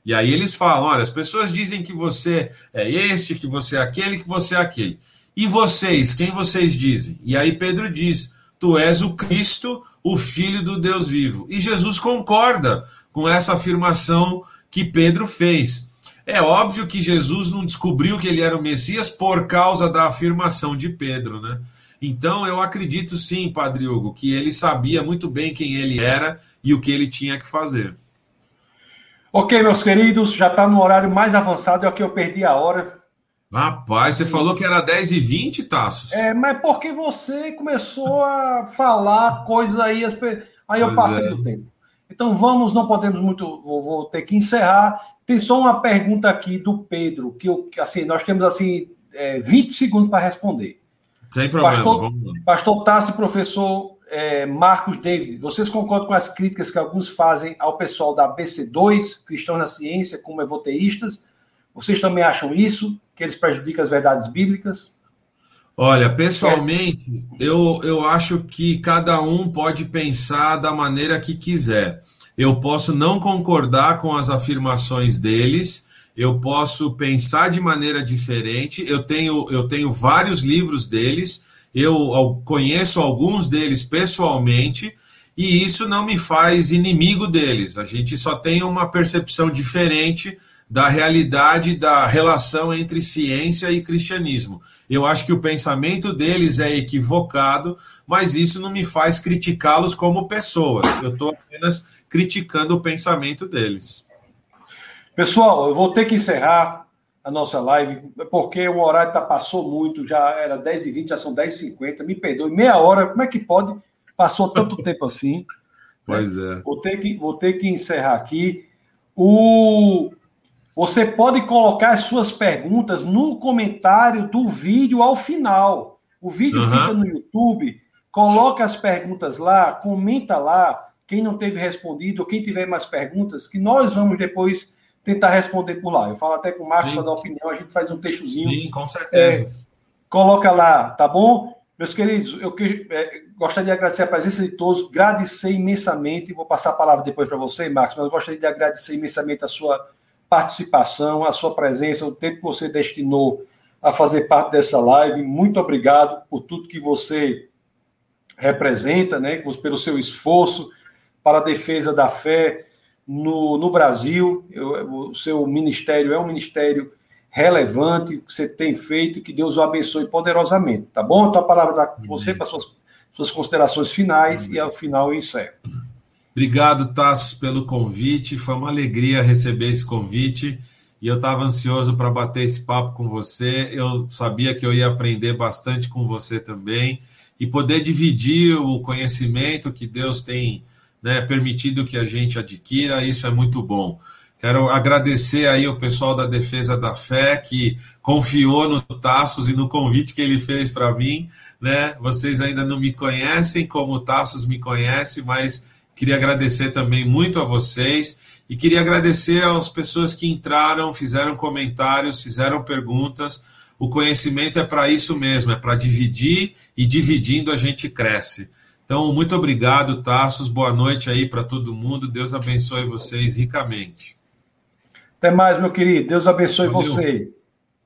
E aí eles falam: olha, as pessoas dizem que você é este, que você é aquele, que você é aquele. E vocês, quem vocês dizem? E aí Pedro diz: Tu és o Cristo, o Filho do Deus vivo. E Jesus concorda com essa afirmação que Pedro fez. É óbvio que Jesus não descobriu que ele era o Messias por causa da afirmação de Pedro, né? Então eu acredito sim, Padre Hugo, que ele sabia muito bem quem ele era e o que ele tinha que fazer. Ok, meus queridos, já está no horário mais avançado, é o que eu perdi a hora. Rapaz, você falou que era 10 e 20 Taços. É, mas porque você começou a falar coisas aí, aí eu passei é. do tempo. Então vamos, não podemos muito, vou, vou, ter que encerrar. Tem só uma pergunta aqui do Pedro, que eu, assim, nós temos assim é, 20 segundos para responder. Sem problema, pastor, vamos lá. Pastor Tassi, professor é, Marcos David, vocês concordam com as críticas que alguns fazem ao pessoal da BC2, Cristãos na Ciência, como evoteístas? Vocês também acham isso? Que eles prejudicam as verdades bíblicas? Olha, pessoalmente, eu, eu acho que cada um pode pensar da maneira que quiser. Eu posso não concordar com as afirmações deles, eu posso pensar de maneira diferente. Eu tenho, eu tenho vários livros deles eu conheço alguns deles pessoalmente e isso não me faz inimigo deles. A gente só tem uma percepção diferente da realidade da relação entre ciência e cristianismo. Eu acho que o pensamento deles é equivocado, mas isso não me faz criticá-los como pessoas. Eu estou apenas criticando o pensamento deles. Pessoal, eu vou ter que encerrar a nossa live, porque o horário tá, passou muito, já era 10h20, já são 10h50, me perdoe, meia hora, como é que pode? Passou tanto *laughs* tempo assim. Pois é. Vou ter que, vou ter que encerrar aqui. O, você pode colocar as suas perguntas no comentário do vídeo ao final. O vídeo uhum. fica no YouTube, coloca as perguntas lá, comenta lá, quem não teve respondido, ou quem tiver mais perguntas, que nós vamos depois tentar responder por lá. Eu falo até com o Marcos para dar opinião, a gente faz um textozinho. Sim, com certeza. É, coloca lá, tá bom? Meus queridos, eu que, é, gostaria de agradecer a presença de todos, agradecer imensamente, vou passar a palavra depois para você, Marcos, mas eu gostaria de agradecer imensamente a sua participação, a sua presença, o tempo que você destinou a fazer parte dessa live. Muito obrigado por tudo que você representa, né, pelo seu esforço para a defesa da fé, no, no Brasil. Eu, o seu ministério é um ministério relevante que você tem feito que Deus o abençoe poderosamente, tá bom? Então a palavra dá com você para suas, suas considerações finais e ao final eu encerro. Obrigado, Tassos, pelo convite. Foi uma alegria receber esse convite e eu estava ansioso para bater esse papo com você. Eu sabia que eu ia aprender bastante com você também e poder dividir o conhecimento que Deus tem né, permitido que a gente adquira, isso é muito bom. Quero agradecer aí o pessoal da Defesa da Fé que confiou no Tassos e no convite que ele fez para mim. Né? Vocês ainda não me conhecem como o Tassos me conhece, mas queria agradecer também muito a vocês e queria agradecer às pessoas que entraram, fizeram comentários, fizeram perguntas. O conhecimento é para isso mesmo, é para dividir e dividindo a gente cresce. Então, muito obrigado, Tassos. Boa noite aí para todo mundo. Deus abençoe vocês ricamente. Até mais, meu querido. Deus abençoe Valeu. você.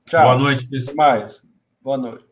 Tchau. Boa noite, pessoal. Até mais. Boa noite.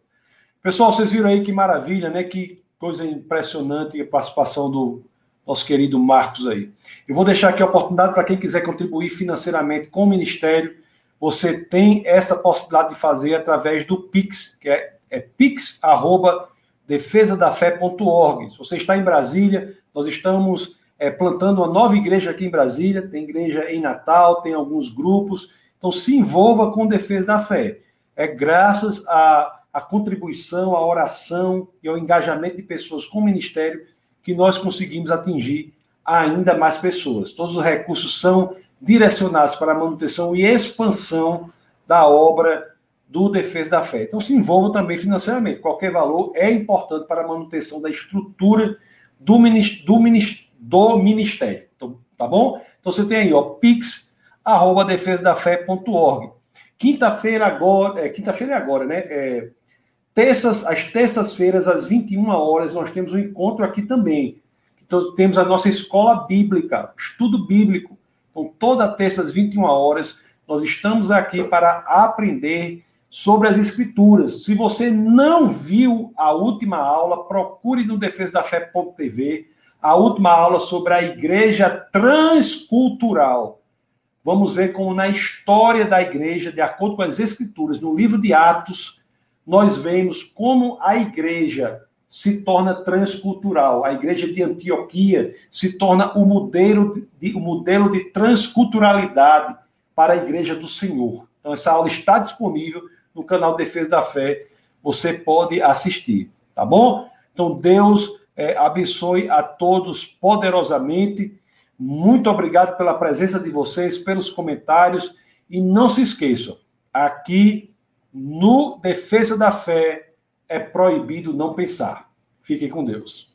Pessoal, vocês viram aí que maravilha, né? Que coisa impressionante a participação do nosso querido Marcos aí. Eu vou deixar aqui a oportunidade para quem quiser contribuir financeiramente com o Ministério. Você tem essa possibilidade de fazer através do Pix, que é, é pix.com defesadafé.org. Se você está em Brasília, nós estamos é, plantando uma nova igreja aqui em Brasília, tem igreja em Natal, tem alguns grupos, então se envolva com Defesa da Fé. É graças à, à contribuição, à oração e ao engajamento de pessoas com o ministério que nós conseguimos atingir ainda mais pessoas. Todos os recursos são direcionados para a manutenção e expansão da obra do Defesa da Fé. Então, se envolva também financeiramente. Qualquer valor é importante para a manutenção da estrutura do, do, do Ministério. Então, tá bom? Então, você tem aí, ó, pix, arroba defesadafé.org. Quinta-feira agora, é, quinta-feira é agora, né? É, terças, às terças-feiras, às 21 horas, nós temos um encontro aqui também. Então, temos a nossa escola bíblica, estudo bíblico. Então, toda terça, às 21 horas, nós estamos aqui para aprender sobre as escrituras. Se você não viu a última aula, procure no defesadafé.tv a última aula sobre a igreja transcultural. Vamos ver como na história da igreja, de acordo com as escrituras, no livro de Atos, nós vemos como a igreja se torna transcultural. A igreja de Antioquia se torna o modelo de, o modelo de transculturalidade para a igreja do Senhor. Então, essa aula está disponível no canal Defesa da Fé, você pode assistir, tá bom? Então, Deus é, abençoe a todos poderosamente. Muito obrigado pela presença de vocês, pelos comentários. E não se esqueçam, aqui no Defesa da Fé é proibido não pensar. Fiquem com Deus.